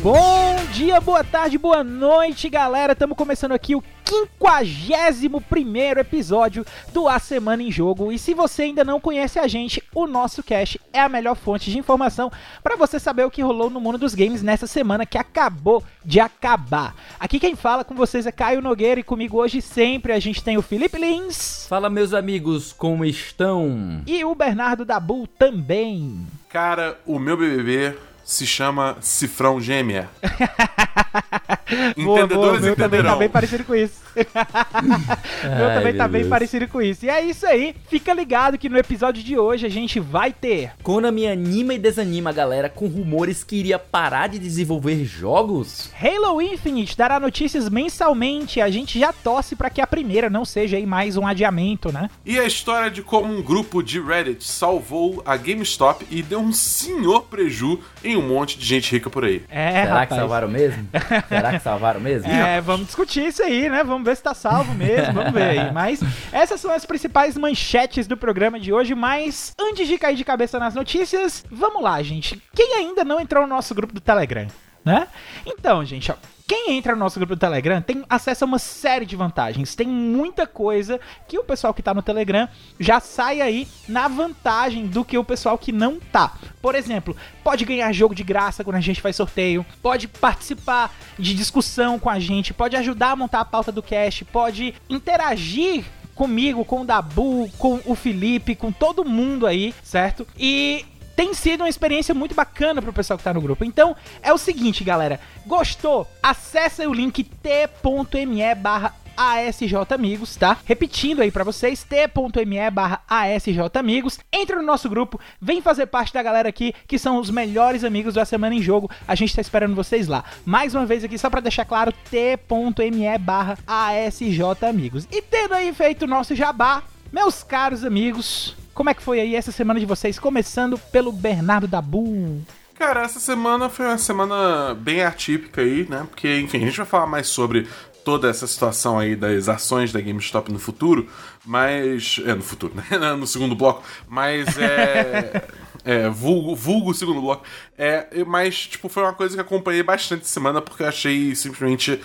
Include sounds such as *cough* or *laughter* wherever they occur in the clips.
Bom dia, boa tarde, boa noite, galera. Estamos começando aqui o 51 episódio do A Semana em Jogo. E se você ainda não conhece a gente, o nosso cast é a melhor fonte de informação para você saber o que rolou no mundo dos games nessa semana que acabou de acabar. Aqui quem fala com vocês é Caio Nogueira e comigo hoje sempre a gente tem o Felipe Lins. Fala, meus amigos, como estão? E o Bernardo Dabu também. Cara, o meu BBB se chama Cifrão Gêmea. *laughs* *laughs* boa, boa, meu também tá bem parecido com isso. *laughs* meu também tá bem parecido com isso. E é isso aí. Fica ligado que no episódio de hoje a gente vai ter. Konami anima e desanima a galera com rumores que iria parar de desenvolver jogos. Halo Infinite dará notícias mensalmente. A gente já torce para que a primeira não seja aí mais um adiamento, né? E a história de como um grupo de Reddit salvou a GameStop e deu um senhor preju em um monte de gente rica por aí. É, Será rapaz. que salvaram mesmo? *laughs* *laughs* Será que salvaram mesmo? É, vamos discutir isso aí, né? Vamos ver se tá salvo mesmo, vamos ver aí. Mas essas são as principais manchetes do programa de hoje, mas antes de cair de cabeça nas notícias, vamos lá, gente. Quem ainda não entrou no nosso grupo do Telegram? Né? Então, gente, ó, quem entra no nosso grupo do Telegram tem acesso a uma série de vantagens. Tem muita coisa que o pessoal que tá no Telegram já sai aí na vantagem do que o pessoal que não tá. Por exemplo, pode ganhar jogo de graça quando a gente faz sorteio, pode participar de discussão com a gente, pode ajudar a montar a pauta do cast, pode interagir comigo, com o Dabu, com o Felipe, com todo mundo aí, certo? E tem sido uma experiência muito bacana pro pessoal que tá no grupo. Então, é o seguinte, galera. Gostou? Acesse o link t.me barra ASJamigos, tá? Repetindo aí para vocês, t.me barra ASJamigos. Entra no nosso grupo, vem fazer parte da galera aqui, que são os melhores amigos da Semana em Jogo. A gente tá esperando vocês lá. Mais uma vez aqui, só para deixar claro, t.me barra ASJamigos. E tendo aí feito o nosso jabá, meus caros amigos, como é que foi aí essa semana de vocês? Começando pelo Bernardo Dabu. Cara, essa semana foi uma semana bem atípica aí, né? Porque, enfim, a gente vai falar mais sobre toda essa situação aí das ações da GameStop no futuro, mas. É, no futuro, né? *laughs* No segundo bloco. Mas é. *laughs* É, vulgo, vulgo segundo bloco. É, mas, tipo, foi uma coisa que acompanhei bastante semana porque eu achei simplesmente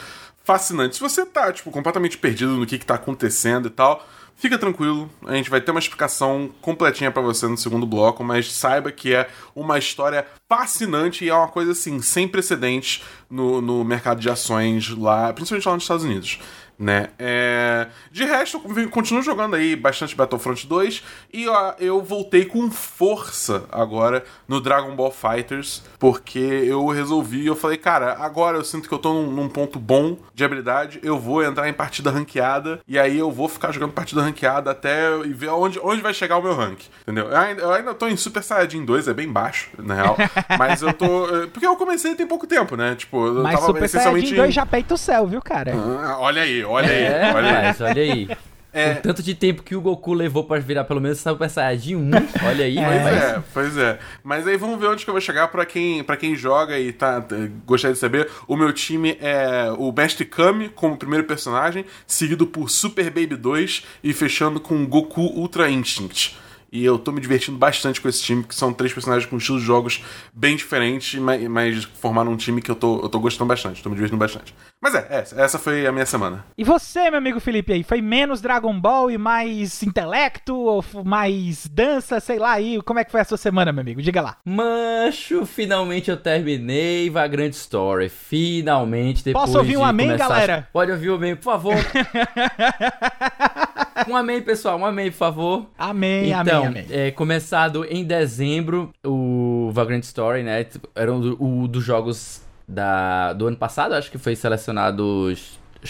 fascinante. Se você tá, tipo, completamente perdido no que, que tá acontecendo e tal Fica tranquilo, a gente vai ter uma explicação completinha para você no segundo bloco, mas saiba que é uma história fascinante e é uma coisa assim, sem precedentes no, no mercado de ações lá, principalmente lá nos Estados Unidos né? É... De resto, eu continuo jogando aí bastante Battlefront 2 e ó, eu voltei com força agora no Dragon Ball Fighters, porque eu resolvi, eu falei, cara, agora eu sinto que eu tô num, num, ponto bom de habilidade, eu vou entrar em partida ranqueada e aí eu vou ficar jogando partida ranqueada até e ver onde, onde vai chegar o meu rank, entendeu? Eu ainda, eu ainda tô em Super Saiyajin 2, é bem baixo, na real, *laughs* mas eu tô... Eh, porque eu comecei tem pouco tempo, né? Tipo, eu mas tava Super essencialmente... Saiyajin 2 já peita o céu, viu, cara? Ah, olha aí, olha aí, é, olha aí. Mas, olha aí. É. O tanto de tempo que o Goku levou para virar pelo menos Super Saiyajin 1, olha aí. Pois mas... é, pois é. Mas aí vamos ver onde que eu vou chegar para quem, pra quem joga e tá, gostaria de saber. O meu time é o Mestre Kami como primeiro personagem, seguido por Super Baby 2 e fechando com Goku Ultra Instinct. E eu tô me divertindo bastante com esse time, que são três personagens com estilos de jogos bem diferentes, mas, mas formaram um time que eu tô, eu tô gostando bastante, tô me divertindo bastante. Mas é, essa, essa foi a minha semana. E você, meu amigo Felipe, aí? Foi menos Dragon Ball e mais intelecto, ou mais dança, sei lá aí? Como é que foi a sua semana, meu amigo? Diga lá. Mancho, finalmente eu terminei Vagrant Story. Finalmente, depois Posso ouvir um amém, começar... galera? Pode ouvir um amém, por favor. *laughs* um amém, pessoal, um amém, por favor. Amém, então, amém, amém. É, começado em dezembro, o Vagrant Story, né? Era um, um dos jogos da, do ano passado, acho que foi selecionado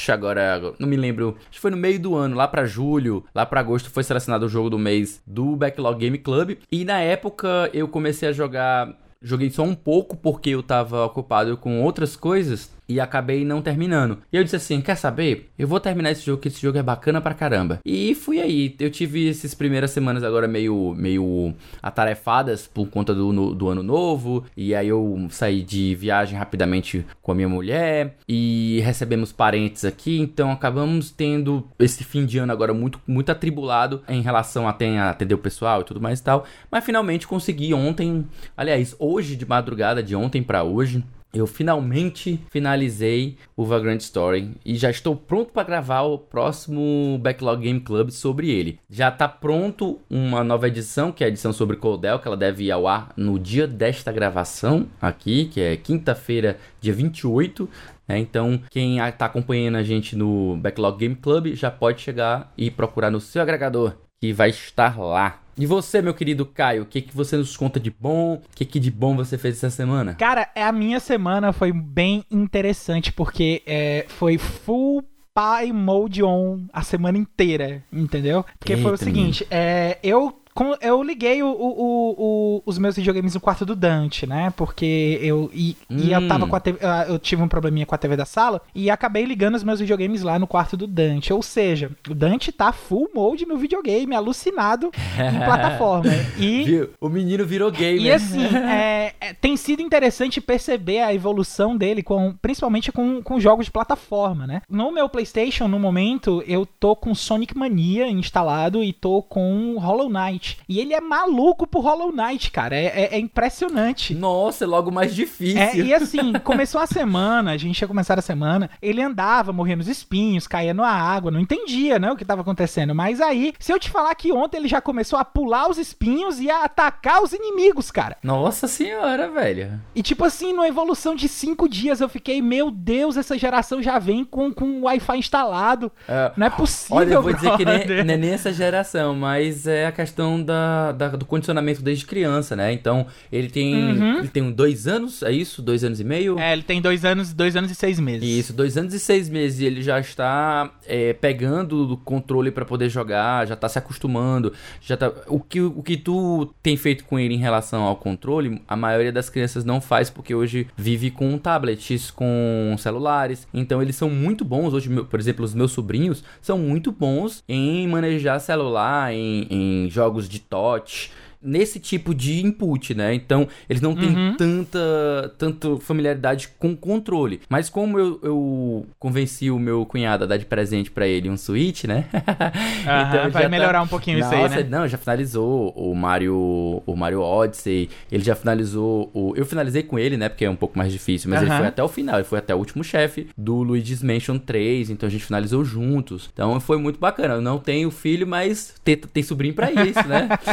agora, não me lembro, acho que foi no meio do ano, lá para julho, lá para agosto foi selecionado o jogo do mês do Backlog Game Club. E na época eu comecei a jogar Joguei só um pouco porque eu tava ocupado com outras coisas. E acabei não terminando. E eu disse assim: quer saber? Eu vou terminar esse jogo, que esse jogo é bacana pra caramba. E fui aí. Eu tive essas primeiras semanas agora meio, meio atarefadas por conta do, no, do ano novo. E aí eu saí de viagem rapidamente com a minha mulher. E recebemos parentes aqui. Então acabamos tendo esse fim de ano agora muito, muito atribulado em relação a atender o pessoal e tudo mais e tal. Mas finalmente consegui ontem. Aliás, hoje de madrugada, de ontem para hoje eu finalmente finalizei o Vagrant Story e já estou pronto para gravar o próximo Backlog Game Club sobre ele. Já está pronto uma nova edição, que é a edição sobre Coldel, que ela deve ir ao ar no dia desta gravação aqui, que é quinta-feira, dia 28. É, então, quem está acompanhando a gente no Backlog Game Club já pode chegar e procurar no seu agregador, que vai estar lá. E você, meu querido Caio, o que, que você nos conta de bom? O que, que de bom você fez essa semana? Cara, a minha semana foi bem interessante, porque é, foi full pai mode on a semana inteira, entendeu? Porque Eita, foi o seguinte, é, eu eu liguei o, o, o, os meus videogames no quarto do Dante, né? Porque eu. E, hum. e eu hum. tava com a TV, ah, Eu tive um probleminha com a TV da sala e acabei ligando os meus videogames lá no quarto do Dante. Ou seja, o Dante tá full mode no videogame, alucinado em *laughs* plataforma. E. O menino virou gamer. E assim, é, é, tem sido interessante perceber a evolução dele, com, principalmente com, com jogos de plataforma, né? No meu PlayStation, no momento, eu tô com Sonic Mania instalado e tô com Hollow Knight. Knight. E ele é maluco pro Hollow Knight, cara. É, é, é impressionante. Nossa, é logo mais difícil. É, e assim, *laughs* começou a semana, a gente ia começar a semana, ele andava, morrendo nos espinhos, caía na água, não entendia, né, o que tava acontecendo. Mas aí, se eu te falar que ontem ele já começou a pular os espinhos e a atacar os inimigos, cara. Nossa senhora, velho. E tipo assim, numa evolução de cinco dias, eu fiquei, meu Deus, essa geração já vem com, com Wi-Fi instalado. É, não é possível, Olha, eu vou brother. dizer que nem, nem essa geração, mas é a questão questão da, da, do condicionamento desde criança, né? Então, ele tem, uhum. ele tem dois anos, é isso? Dois anos e meio? É, ele tem dois anos, dois anos e seis meses. Isso, dois anos e seis meses. E ele já está é, pegando o controle para poder jogar, já está se acostumando. já tá, o, que, o que tu tem feito com ele em relação ao controle, a maioria das crianças não faz, porque hoje vive com tablets, com celulares. Então, eles são muito bons. Hoje, por exemplo, os meus sobrinhos são muito bons em manejar celular, em, em jogos jogos de touch nesse tipo de input, né? Então, eles não têm uhum. tanta, tanta familiaridade com o controle. Mas como eu, eu convenci o meu cunhado a dar de presente para ele um Switch, né? *laughs* então, vai tá melhorar tá... um pouquinho Nossa, isso aí, né? Não, já finalizou o Mario, o Mario Odyssey, ele já finalizou o... Eu finalizei com ele, né? Porque é um pouco mais difícil, mas uhum. ele foi até o final, ele foi até o último chefe do Luigi's Mansion 3, então a gente finalizou juntos. Então foi muito bacana. Eu não tenho filho, mas tem, tem sobrinho para isso, né? *laughs*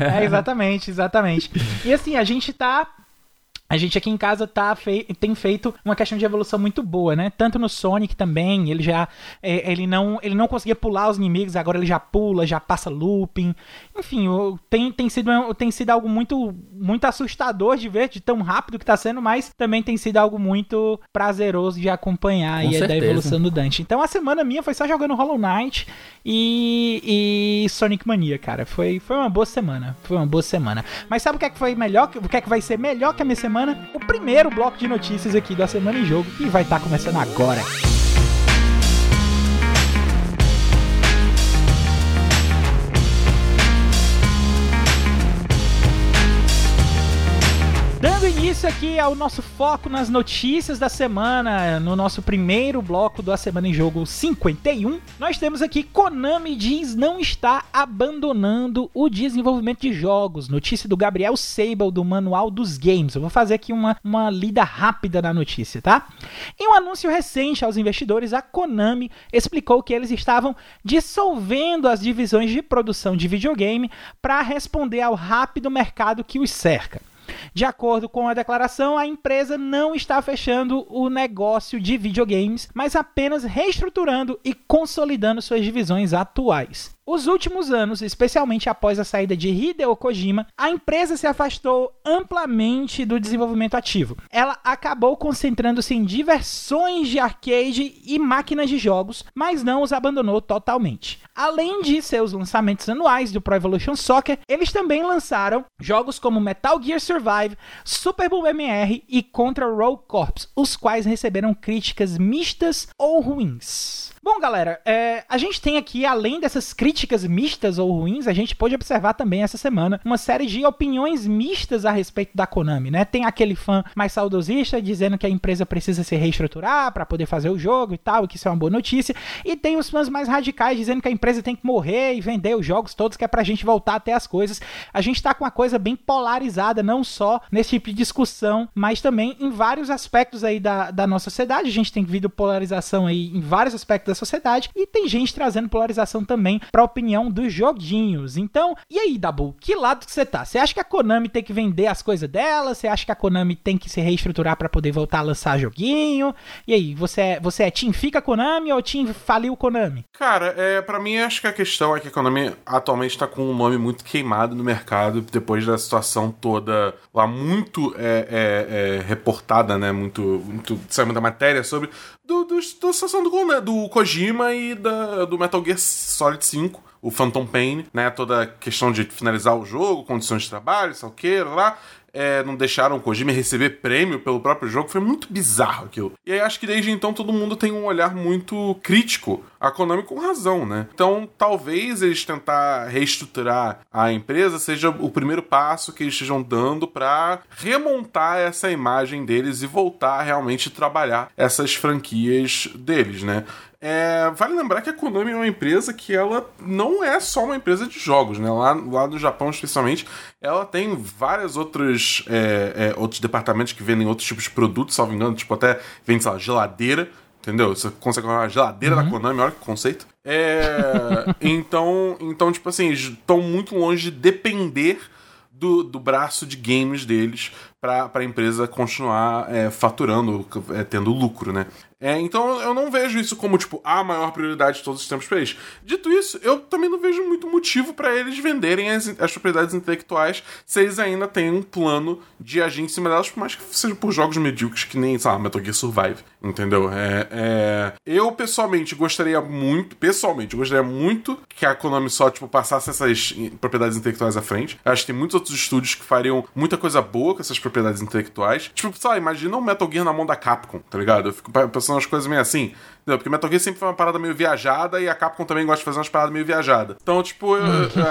*laughs* é exatamente, exatamente. E assim, a gente tá a gente aqui em casa tá fei tem feito uma questão de evolução muito boa, né? Tanto no Sonic também, ele já é, ele não ele não conseguia pular os inimigos, agora ele já pula, já passa looping. Enfim, tem, tem, sido, tem sido algo muito muito assustador de ver, de tão rápido que tá sendo, mas também tem sido algo muito prazeroso de acompanhar e da evolução do Dante. Então a semana minha foi só jogando Hollow Knight e, e Sonic Mania, cara. Foi, foi uma boa semana. Foi uma boa semana. Mas sabe o que é que foi melhor? O que é que vai ser melhor que a minha semana? Semana, o primeiro bloco de notícias aqui da Semana em Jogo, que vai estar tá começando agora. Início aqui ao nosso foco nas notícias da semana, no nosso primeiro bloco da Semana em Jogo 51, nós temos aqui Konami diz não está abandonando o desenvolvimento de jogos. Notícia do Gabriel Sable do Manual dos Games. Eu vou fazer aqui uma, uma lida rápida na notícia, tá? Em um anúncio recente aos investidores, a Konami explicou que eles estavam dissolvendo as divisões de produção de videogame para responder ao rápido mercado que os cerca. De acordo com a declaração, a empresa não está fechando o negócio de videogames, mas apenas reestruturando e consolidando suas divisões atuais. Os últimos anos, especialmente após a saída de Hideo Kojima, a empresa se afastou amplamente do desenvolvimento ativo. Ela acabou concentrando-se em diversões de arcade e máquinas de jogos, mas não os abandonou totalmente. Além de seus lançamentos anuais do Pro Evolution Soccer, eles também lançaram jogos como Metal Gear Survive, Super Bowl MR e Contra Roll Corps, os quais receberam críticas mistas ou ruins. Bom, galera, é, a gente tem aqui, além dessas críticas mistas ou ruins, a gente pode observar também essa semana uma série de opiniões mistas a respeito da Konami, né? Tem aquele fã mais saudosista dizendo que a empresa precisa se reestruturar para poder fazer o jogo e tal, e que isso é uma boa notícia. E tem os fãs mais radicais dizendo que a empresa tem que morrer e vender os jogos todos, que é pra gente voltar até as coisas. A gente tá com uma coisa bem polarizada, não só nesse tipo de discussão, mas também em vários aspectos aí da, da nossa sociedade. A gente tem visto polarização aí em vários aspectos sociedade e tem gente trazendo polarização também para a opinião dos joguinhos. Então, e aí, Dabu, que lado que você tá? Você acha que a Konami tem que vender as coisas dela? Você acha que a Konami tem que se reestruturar para poder voltar a lançar joguinho? E aí, você é, você é Team Fica Konami ou Team Faliu Konami? Cara, é, para mim acho que a questão é que a Konami atualmente tá com um nome muito queimado no mercado depois da situação toda lá muito é, é, é reportada, né? Muito, muito saiu muita matéria sobre do, do, da situação do, do Kojima e da, do Metal Gear Solid 5, o Phantom Pain, né? Toda a questão de finalizar o jogo, condições de trabalho, sei o que, lá é, não deixaram o Kojima receber prêmio pelo próprio jogo. Foi muito bizarro aquilo. E aí acho que desde então todo mundo tem um olhar muito crítico a Konami com razão, né? Então talvez eles tentar reestruturar a empresa seja o primeiro passo que eles estejam dando para remontar essa imagem deles e voltar a realmente trabalhar essas franquias deles, né? É, vale lembrar que a Konami é uma empresa que ela não é só uma empresa de jogos, né? Lá, lá no Japão, especialmente, ela tem vários outros, é, é, outros departamentos que vendem outros tipos de produtos, salvo engano, tipo até vende, sei lá, geladeira, entendeu? Você consegue comprar uma geladeira uhum. da Konami, olha que conceito. É, *laughs* então, então, tipo assim, estão muito longe de depender do, do braço de games deles para a empresa continuar é, faturando, é, tendo lucro, né? É, então eu não vejo isso como, tipo, a maior prioridade de todos os tempos para eles. Dito isso, eu também não vejo muito motivo para eles venderem as, as, propriedades intelectuais se eles ainda têm um plano de agir em cima delas, por mais que seja por jogos medíocres que nem, sei lá, Metal Gear Survive, entendeu? É, é... Eu, pessoalmente, gostaria muito, pessoalmente, gostaria muito que a Konami só, tipo, passasse essas propriedades intelectuais à frente. Eu acho que tem muitos outros estúdios que fariam muita coisa boa com essas propriedades intelectuais. Tipo, sei lá, imagina um Metal Gear na mão da Capcom, tá ligado? Eu fico pensando umas coisas meio assim. Entendeu? Porque Metal Gear sempre foi uma parada meio viajada e a Capcom também gosta de fazer umas paradas meio viajadas. Então, tipo, eu,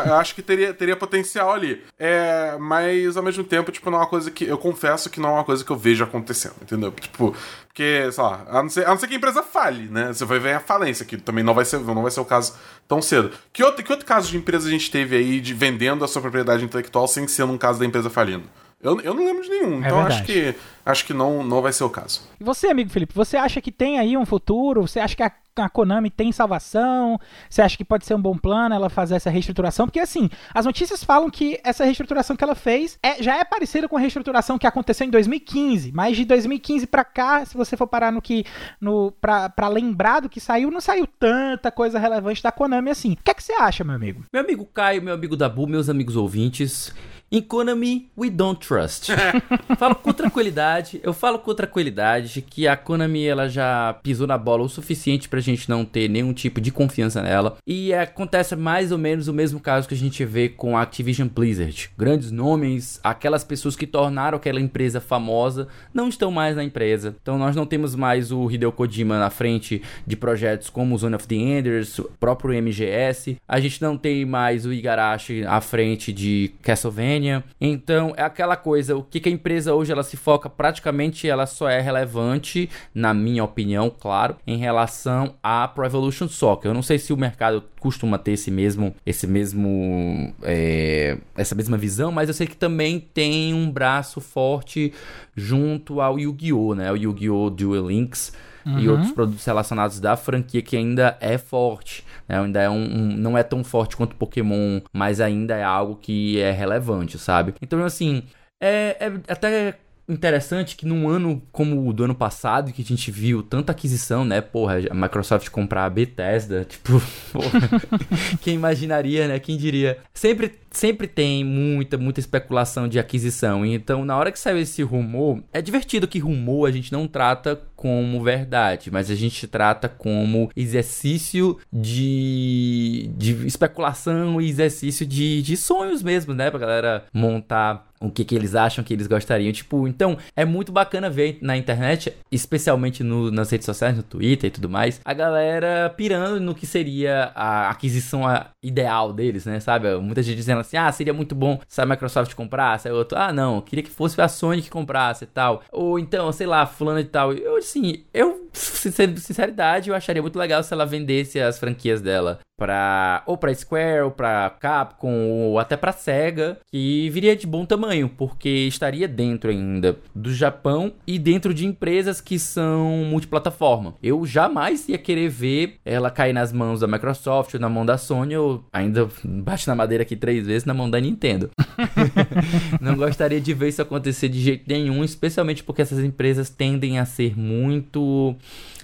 eu, acho que teria, teria potencial ali. É, mas ao mesmo tempo, tipo, não é uma coisa que. Eu confesso que não é uma coisa que eu vejo acontecendo, entendeu? Tipo, porque, sei lá, a não ser, a não ser que a empresa fale, né? Você vai ver a falência, que também não vai ser, não vai ser o caso tão cedo. Que outro, que outro caso de empresa a gente teve aí de vendendo a sua propriedade intelectual sem ser um caso da empresa falindo? Eu, eu não lembro de nenhum, é então verdade. acho que acho que não, não vai ser o caso. E você, amigo Felipe, você acha que tem aí um futuro? Você acha que a, a Konami tem salvação? Você acha que pode ser um bom plano ela fazer essa reestruturação? Porque assim, as notícias falam que essa reestruturação que ela fez é, já é parecida com a reestruturação que aconteceu em 2015. Mas de 2015 para cá, se você for parar no que. No, pra, pra lembrar do que saiu, não saiu tanta coisa relevante da Konami assim. O que é que você acha, meu amigo? Meu amigo Caio, meu amigo Dabu, meus amigos ouvintes. Konami, we don't trust. *laughs* falo com tranquilidade, eu falo com tranquilidade que a Konami ela já pisou na bola o suficiente pra gente não ter nenhum tipo de confiança nela. E acontece mais ou menos o mesmo caso que a gente vê com a Activision Blizzard. Grandes nomes, aquelas pessoas que tornaram aquela empresa famosa, não estão mais na empresa. Então nós não temos mais o Hideo Kojima na frente de projetos como o Zone of the Enders, o próprio MGS. A gente não tem mais o Igarashi à frente de Castlevania então é aquela coisa, o que, que a empresa hoje ela se foca praticamente, ela só é relevante, na minha opinião, claro, em relação a Pro Evolution Soccer. Eu não sei se o mercado costuma ter esse mesmo, esse mesmo, é, essa mesma visão, mas eu sei que também tem um braço forte junto ao Yu-Gi-Oh, né? O Yu-Gi-Oh! Duel Links uhum. e outros produtos relacionados da franquia que ainda é forte. Né? Ainda é um, um, não é tão forte quanto Pokémon, mas ainda é algo que é relevante, sabe? Então, assim, é, é até interessante que num ano como o do ano passado, que a gente viu tanta aquisição, né? Porra, a Microsoft comprar a Bethesda, *laughs* tipo, porra, quem imaginaria, né? Quem diria? Sempre, sempre tem muita, muita especulação de aquisição. Então, na hora que saiu esse rumor, é divertido que rumor a gente não trata como verdade, mas a gente trata como exercício de, de especulação e exercício de, de sonhos mesmo, né? Pra galera montar o que, que eles acham que eles gostariam. Tipo, então é muito bacana ver na internet, especialmente no, nas redes sociais, no Twitter e tudo mais, a galera pirando no que seria a aquisição ideal deles, né? Sabe? Muita gente dizendo assim: ah, seria muito bom se a Microsoft comprasse. Aí outro, ah, não, queria que fosse a Sony que comprasse e tal. Ou então, sei lá, fulano e tal. Eu, assim, eu, sinceridade, eu acharia muito legal se ela vendesse as franquias dela para ou para Square ou para Capcom ou até para Sega, que viria de bom tamanho, porque estaria dentro ainda do Japão e dentro de empresas que são multiplataforma. Eu jamais ia querer ver ela cair nas mãos da Microsoft ou na mão da Sony ou ainda bate na madeira aqui três vezes na mão da Nintendo. *laughs* Não gostaria de ver isso acontecer de jeito nenhum, especialmente porque essas empresas tendem a ser muito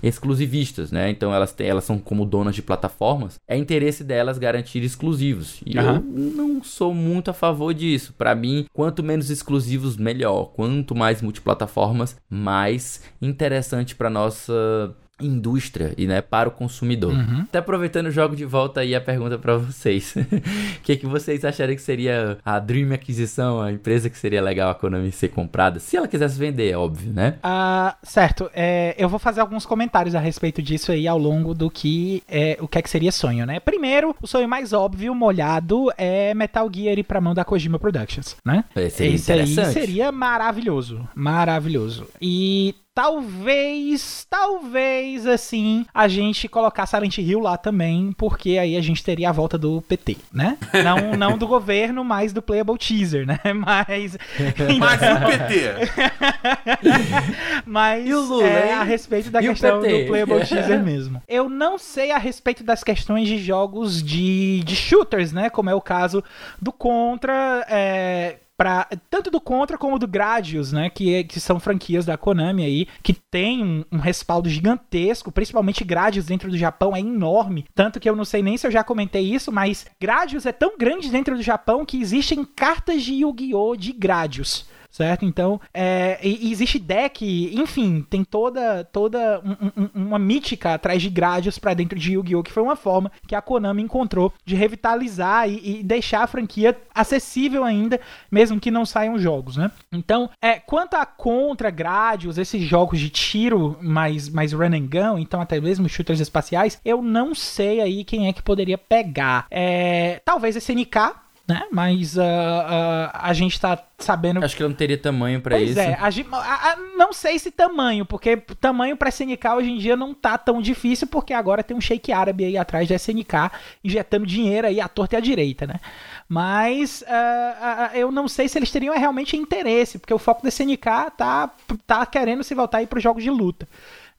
exclusivistas, né? Então elas, têm, elas são como donas de plataformas. É interesse delas garantir exclusivos. E uhum. eu não sou muito a favor disso. Para mim, quanto menos exclusivos, melhor. Quanto mais multiplataformas, mais interessante para nossa indústria e né, para o consumidor. Uhum. Até aproveitando o jogo de volta aí a pergunta para vocês. O *laughs* que, que vocês achariam que seria a Dream Aquisição, a empresa que seria legal a Konami ser comprada? Se ela quisesse vender, é óbvio, né? Ah, certo. É, eu vou fazer alguns comentários a respeito disso aí ao longo do que é, o que é que seria sonho, né? Primeiro, o sonho mais óbvio, molhado, é Metal Gear ir pra mão da Kojima Productions, né? Esse, Esse aí seria maravilhoso. Maravilhoso. E Talvez, talvez assim, a gente colocar Silent Hill lá também, porque aí a gente teria a volta do PT, né? Não, não do governo, mas do Playable Teaser, né? *laughs* Mas. mas do PT. *laughs* mas e o Lula, é, a respeito da e questão do Playable Teaser mesmo. Eu não sei a respeito das questões de jogos de, de shooters, né? Como é o caso do Contra. É, tanto do Contra como do Gradius, né, que, é, que são franquias da Konami aí, que tem um, um, respaldo gigantesco, principalmente Gradius dentro do Japão é enorme, tanto que eu não sei nem se eu já comentei isso, mas Gradius é tão grande dentro do Japão que existem cartas de Yu-Gi-Oh! de Gradius certo? Então, é, existe deck, enfim, tem toda toda um, um, uma mítica atrás de grades para dentro de Yu-Gi-Oh! que foi uma forma que a Konami encontrou de revitalizar e, e, deixar a franquia acessível ainda, mesmo que não saiam jogos, né? Então, é, quanto a Contra, Gradius, esses jogos de tiro mais, mais run and gun, então até mesmo shooters espaciais, eu não sei aí quem é que poderia pegar. É, talvez SNK, né? Mas uh, uh, a gente tá sabendo. Acho que eu não teria tamanho para isso. É, a, a, a, não sei se tamanho, porque tamanho para SNK hoje em dia não tá tão difícil, porque agora tem um shake árabe aí atrás da SNK injetando dinheiro aí à torta e à direita, né? Mas uh, eu não sei se eles teriam realmente interesse, porque o foco da SNK tá, tá querendo se voltar aí para jogos de luta.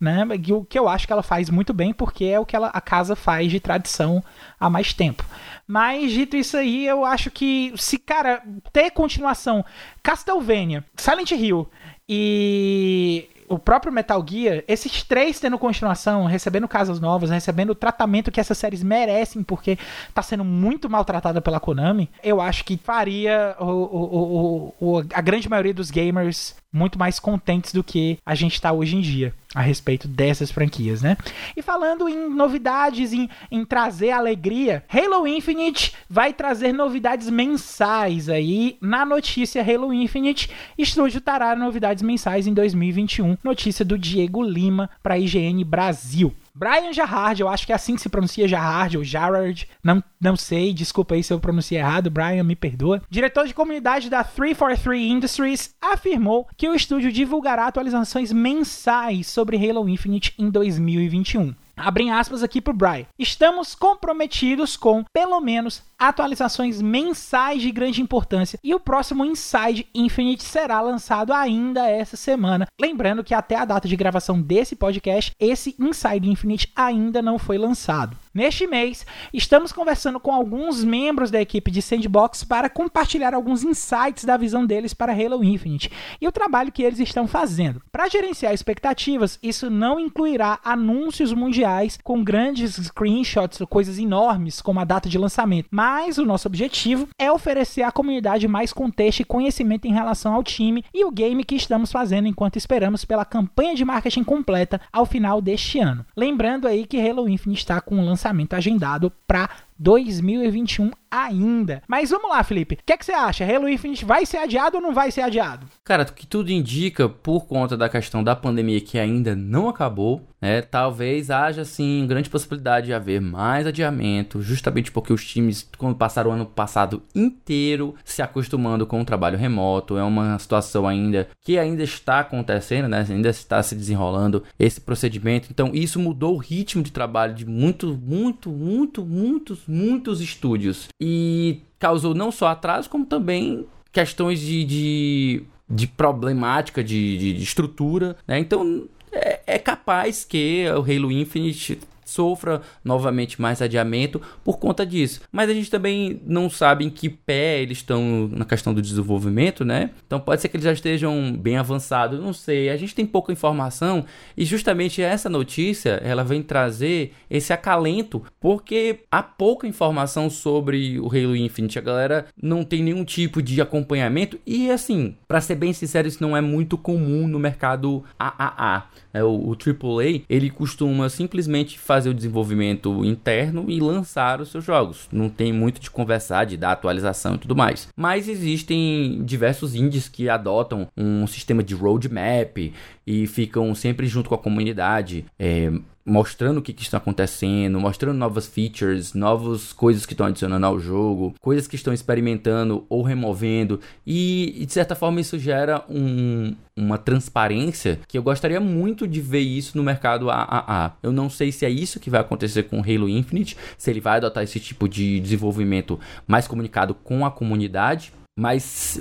Né? O que eu acho que ela faz muito bem, porque é o que ela, a casa faz de tradição há mais tempo. Mas, dito isso aí, eu acho que se, cara, ter continuação Castlevania, Silent Hill e o próprio Metal Gear, esses três tendo continuação, recebendo casas novas, recebendo o tratamento que essas séries merecem, porque tá sendo muito maltratada pela Konami, eu acho que faria o, o, o, a grande maioria dos gamers muito mais contentes do que a gente está hoje em dia a respeito dessas franquias, né? E falando em novidades, em, em trazer alegria, Halo Infinite vai trazer novidades mensais aí. Na notícia Halo Infinite, estúdio trará novidades mensais em 2021. Notícia do Diego Lima para IGN Brasil. Brian Jarrard, eu acho que é assim que se pronuncia Jarrard ou Jarrard, não, não sei, desculpa aí se eu pronunciei errado, Brian me perdoa. Diretor de comunidade da 343 Industries afirmou que o estúdio divulgará atualizações mensais sobre Halo Infinite em 2021. Abrem aspas aqui pro Brian. Estamos comprometidos com, pelo menos, atualizações mensais de grande importância e o próximo Inside Infinite será lançado ainda essa semana. Lembrando que até a data de gravação desse podcast, esse Inside Infinite ainda não foi lançado. Neste mês, estamos conversando com alguns membros da equipe de Sandbox para compartilhar alguns insights da visão deles para Halo Infinite e o trabalho que eles estão fazendo. Para gerenciar expectativas, isso não incluirá anúncios mundiais com grandes screenshots ou coisas enormes como a data de lançamento, mas o nosso objetivo é oferecer à comunidade mais contexto e conhecimento em relação ao time e o game que estamos fazendo enquanto esperamos pela campanha de marketing completa ao final deste ano. Lembrando aí que Halo Infinite está com um lançamento agendado para 2021 ainda. Mas vamos lá, Felipe. O que, é que você acha? Halo Infinite vai ser adiado ou não vai ser adiado? Cara, o que tudo indica, por conta da questão da pandemia que ainda não acabou, né? Talvez haja, sim, grande possibilidade de haver mais adiamento, justamente porque os times, quando passaram o ano passado inteiro se acostumando com o trabalho remoto, é uma situação ainda que ainda está acontecendo, né? Ainda está se desenrolando esse procedimento. Então, isso mudou o ritmo de trabalho de muito, muito, muito, muitos, muitos estúdios e causou não só atraso, como também questões de, de, de problemática de, de, de estrutura, né? Então é, é, capaz que o Halo Infinite sofra novamente mais adiamento por conta disso. Mas a gente também não sabe em que pé eles estão na questão do desenvolvimento, né? Então pode ser que eles já estejam bem avançados, não sei. A gente tem pouca informação e justamente essa notícia, ela vem trazer esse acalento, porque há pouca informação sobre o Halo Infinite. A galera não tem nenhum tipo de acompanhamento e assim, para ser bem sincero, isso não é muito comum no mercado AAA. É, o, o AAA, ele costuma simplesmente fazer o desenvolvimento interno e lançar os seus jogos. Não tem muito de conversar, de dar atualização e tudo mais. Mas existem diversos indies que adotam um sistema de roadmap e ficam sempre junto com a comunidade, é, mostrando o que, que, está acontecendo, mostrando novas features, novas coisas que estão adicionando ao jogo, coisas que estão experimentando ou removendo, e, e de certa forma isso gera um, uma transparência que eu gostaria muito de ver isso no mercado AAA. Eu não sei se é isso que vai acontecer com Halo Infinite, se ele vai adotar esse tipo de desenvolvimento mais comunicado com a comunidade, mas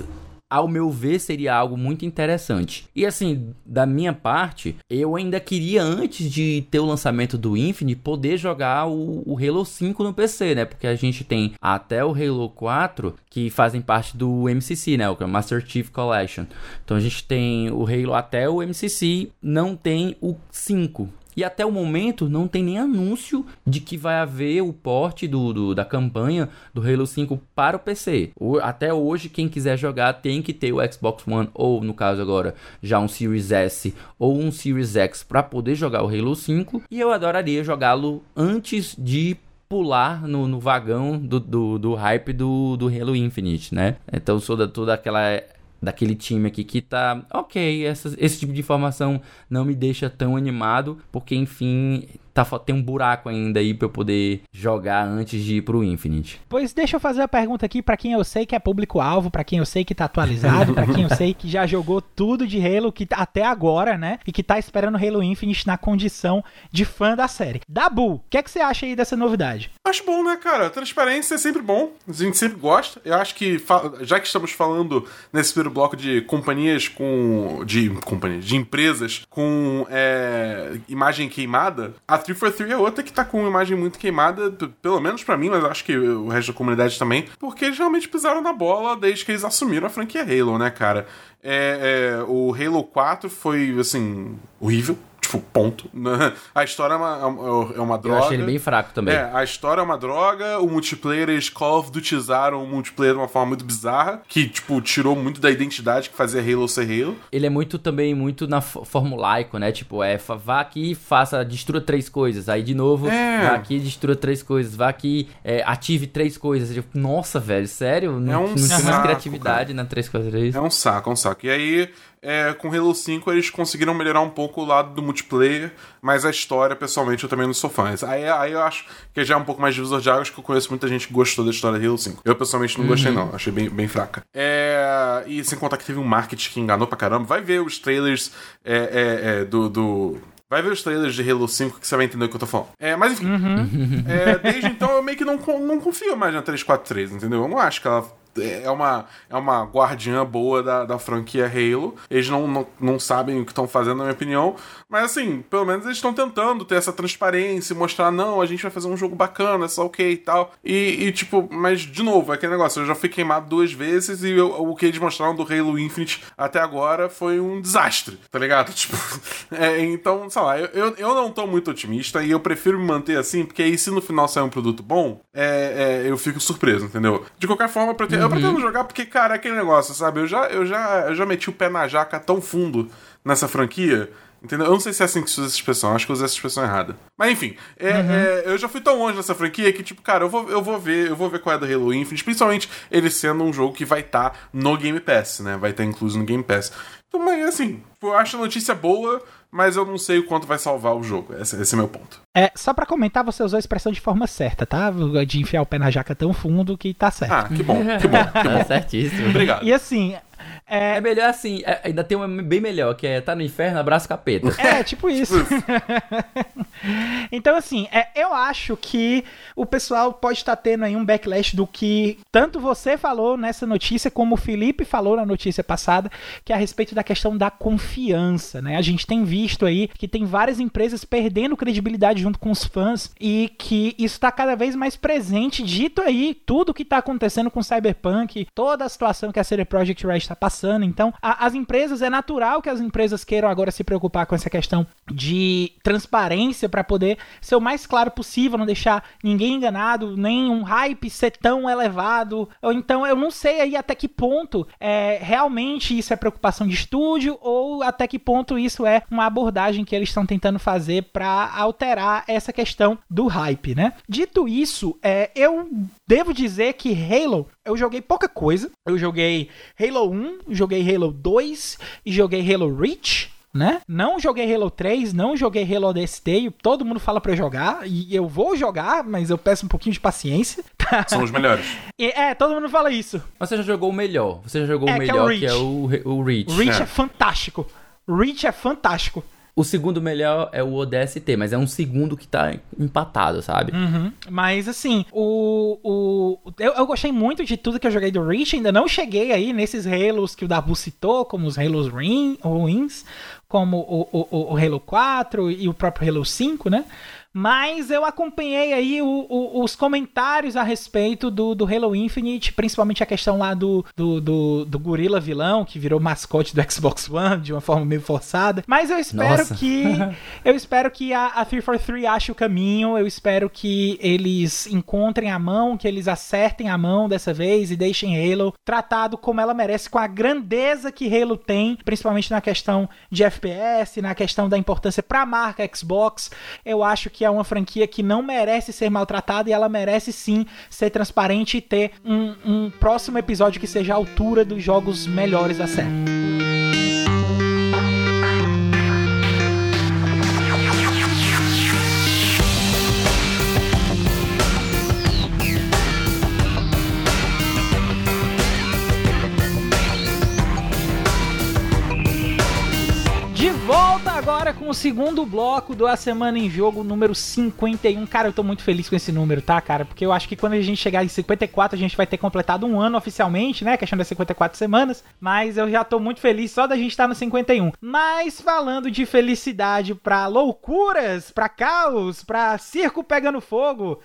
ao meu ver, seria algo muito interessante. E assim, da minha parte, eu ainda queria, antes de ter o lançamento do Infinite, poder jogar o, o, Halo 5 no PC, né? Porque a gente tem até o Halo 4 que fazem parte do MCC, né? O Master Chief Collection. Então a gente tem o Halo até o MCC, não tem o 5. E até o momento não tem nem anúncio de que vai haver o porte do, do, da campanha do Halo 5 para o PC. O, até hoje, quem quiser jogar tem que ter o Xbox One, ou no caso agora, já um Series S ou um Series X para poder jogar o Halo 5. E eu adoraria jogá-lo antes de pular no, no vagão do, do, do, hype do, do Halo Infinite, né? Então sou da toda aquela daquele time aqui que tá ok, esse tipo de informação não me deixa tão animado, porque enfim, tá, tem um buraco ainda aí pra eu poder jogar antes de ir pro Infinite. Pois deixa eu fazer a pergunta aqui para quem eu sei que é público-alvo, para quem eu sei que tá atualizado, para quem eu sei que já jogou tudo de Halo que até agora, né? E que tá esperando Halo Infinite na condição de fã da série. Dabu, o que é que você acha aí dessa novidade? Acho bom, né, cara? Transparência é sempre bom. A gente sempre gosta. Eu acho que, já que estamos falando nesse primeiro bloco de companhias com. de companhias, de empresas com é, imagem queimada, a 343 é outra que tá com imagem muito queimada, pelo menos para mim, mas acho que o resto da comunidade também, porque eles realmente pisaram na bola desde que eles assumiram a franquia Halo, né, cara? É, é, o Halo 4 foi, assim, horrível Tipo, ponto. *laughs* A história é uma, é uma droga. Eu achei ele bem fraco também. É, a história é uma droga, o multiplayer, eles Call of Dutyzaram o multiplayer de uma forma muito bizarra, que, tipo, tirou muito da identidade que fazia Halo ser Halo. Ele é muito também, muito na formulaico, né? Tipo, é, vá aqui e faça, destrua três coisas. Aí, de novo, é. vá aqui e destrua três coisas. Vá aqui, é, ative três coisas. Tipo, nossa, velho, sério? Não, é um não tinha mais criatividade cara. na 343. É um saco, é um saco. E aí, é, com Halo 5 eles conseguiram melhorar um pouco o lado do multiplayer, mas a história, pessoalmente, eu também não sou fã. Aí, aí eu acho que já é um pouco mais divisor de águas, que eu conheço muita gente que gostou da história de Halo 5. Eu, pessoalmente, não uhum. gostei, não. Achei bem, bem fraca. É, e sem contar que teve um marketing que enganou pra caramba. Vai ver os trailers é, é, é do, do Vai ver os trailers de Halo 5 que você vai entender o que eu tô falando. É, mas enfim. É, desde então eu meio que não, não confio mais na 343, entendeu? Eu não acho que ela é uma, é uma guardiã boa da, da franquia Halo. Eles não, não, não sabem o que estão fazendo, na minha opinião. Mas assim, pelo menos eles estão tentando ter essa transparência, mostrar, não, a gente vai fazer um jogo bacana, só ok e tal. E, e, tipo, mas de novo, é aquele negócio, eu já fui queimado duas vezes e eu- o que eles mostraram do Halo Infinite até agora foi um desastre, tá ligado? *laughs* Tipo, é, então, sei lá, eu, eu, eu não tô muito otimista e eu prefiro me manter assim, porque aí se no final sair um produto bom, é, é, eu fico surpreso, entendeu? De qualquer forma, eu pretendo, eu pretendo jogar porque, cara, é aquele negócio, sabe? Eu já, eu, já, eu já meti o pé na jaca tão fundo nessa franquia. Entendeu? Eu não sei se é assim que se usa essa expressão, acho que eu usei essa expressão errada. Mas enfim, é, é, eu já fui tão longe nessa franquia que, tipo, cara, eu vou, eu vou ver, eu vou ver qual é do Halo Infinite, principalmente ele sendo um jogo que vai estar no Game Pass, né? Vai estar incluso no Game Pass. Então, mas assim, eu acho a notícia boa, mas eu não sei o quanto vai salvar o jogo. Esse, esse é meu ponto. É, só pra comentar, você usou a expressão de forma certa, tá? De enfiar o pé na jaca tão fundo que tá certo. Ah, que bom, que bom, que Tá *laughs* bom. certíssimo. Obrigado. E assim, é, É melhor assim, é- ainda tem uma bem melhor, que é tá no inferno, abraço capeta. É, tipo isso. *laughs* então, assim, é, eu acho que o pessoal pode estar tendo aí um backlash do que tanto você falou nessa notícia, como o Felipe falou na notícia passada, que é a respeito da questão da confiança, né? A gente tem visto aí que tem várias empresas perdendo credibilidade junto com os fãs e que isso está cada vez mais presente, dito aí tudo que está acontecendo com Cyberpunk, toda a situação que a CD Projekt Red está passando. Então, a- as empresas, é natural que as empresas queiram agora se preocupar com essa questão de transparência para poder ser o mais claro possível, não deixar ninguém enganado, nem um hype ser tão elevado. Então, eu não sei aí até que ponto é, realmente isso é preocupação de estúdio ou até que ponto isso é uma abordagem que eles estão tentando fazer para alterar essa questão do hype, né? Dito isso, é, eu devo dizer que Halo, eu joguei pouca coisa. Eu joguei Halo 1, joguei Halo 2 e joguei Halo Reach. Né? Não joguei Halo 3, não joguei Halo ODST, todo mundo fala pra eu jogar, e eu vou jogar, mas eu peço um pouquinho de paciência. *laughs* tá? São os melhores. E, é, todo mundo fala isso. Mas você já jogou o melhor. Você já jogou É, o que é o melhor, Reach. que é o, o Reach. Reach é. É. fantástico. Reach é fantástico. O segundo melhor é o ODST, mas é um segundo que tá empatado, sabe? Uhum. Mas assim, o. o eu, eu gostei muito de tudo que eu joguei do Reach. Ainda não cheguei aí nesses Halos que o Dabu citou, como os Halos ruins, como o, o, o- o Halo 4 e o próprio Halo 5, né? Mas eu acompanhei aí o- o- os comentários a respeito do, do Halo Infinite, principalmente a questão lá do, do, do, do gorila vilão, que virou mascote do Xbox One de uma forma meio forçada. Mas eu espero Nossa. que. *laughs* eu espero que a, a 343 ache o caminho. Eu espero que eles encontrem a mão, que eles acertem a mão dessa vez e deixem Halo tratado como ela merece, com a grandeza que Halo tem, principalmente na questão de FPS, na questão da importância para a marca Xbox. Eu acho que é uma franquia que não merece ser maltratada e ela merece sim ser transparente e ter um, um próximo episódio que seja à altura dos jogos melhores da série. Agora com o segundo bloco do A Semana em Jogo, número 51. Cara, eu tô muito feliz com esse número, tá, cara? Porque eu acho que quando a gente chegar em 54, a gente vai ter completado um ano oficialmente, né? Questão das 54 semanas. Mas eu já tô muito feliz só da gente estar no 51. Mas falando de felicidade pra loucuras, pra caos, pra circo pegando fogo.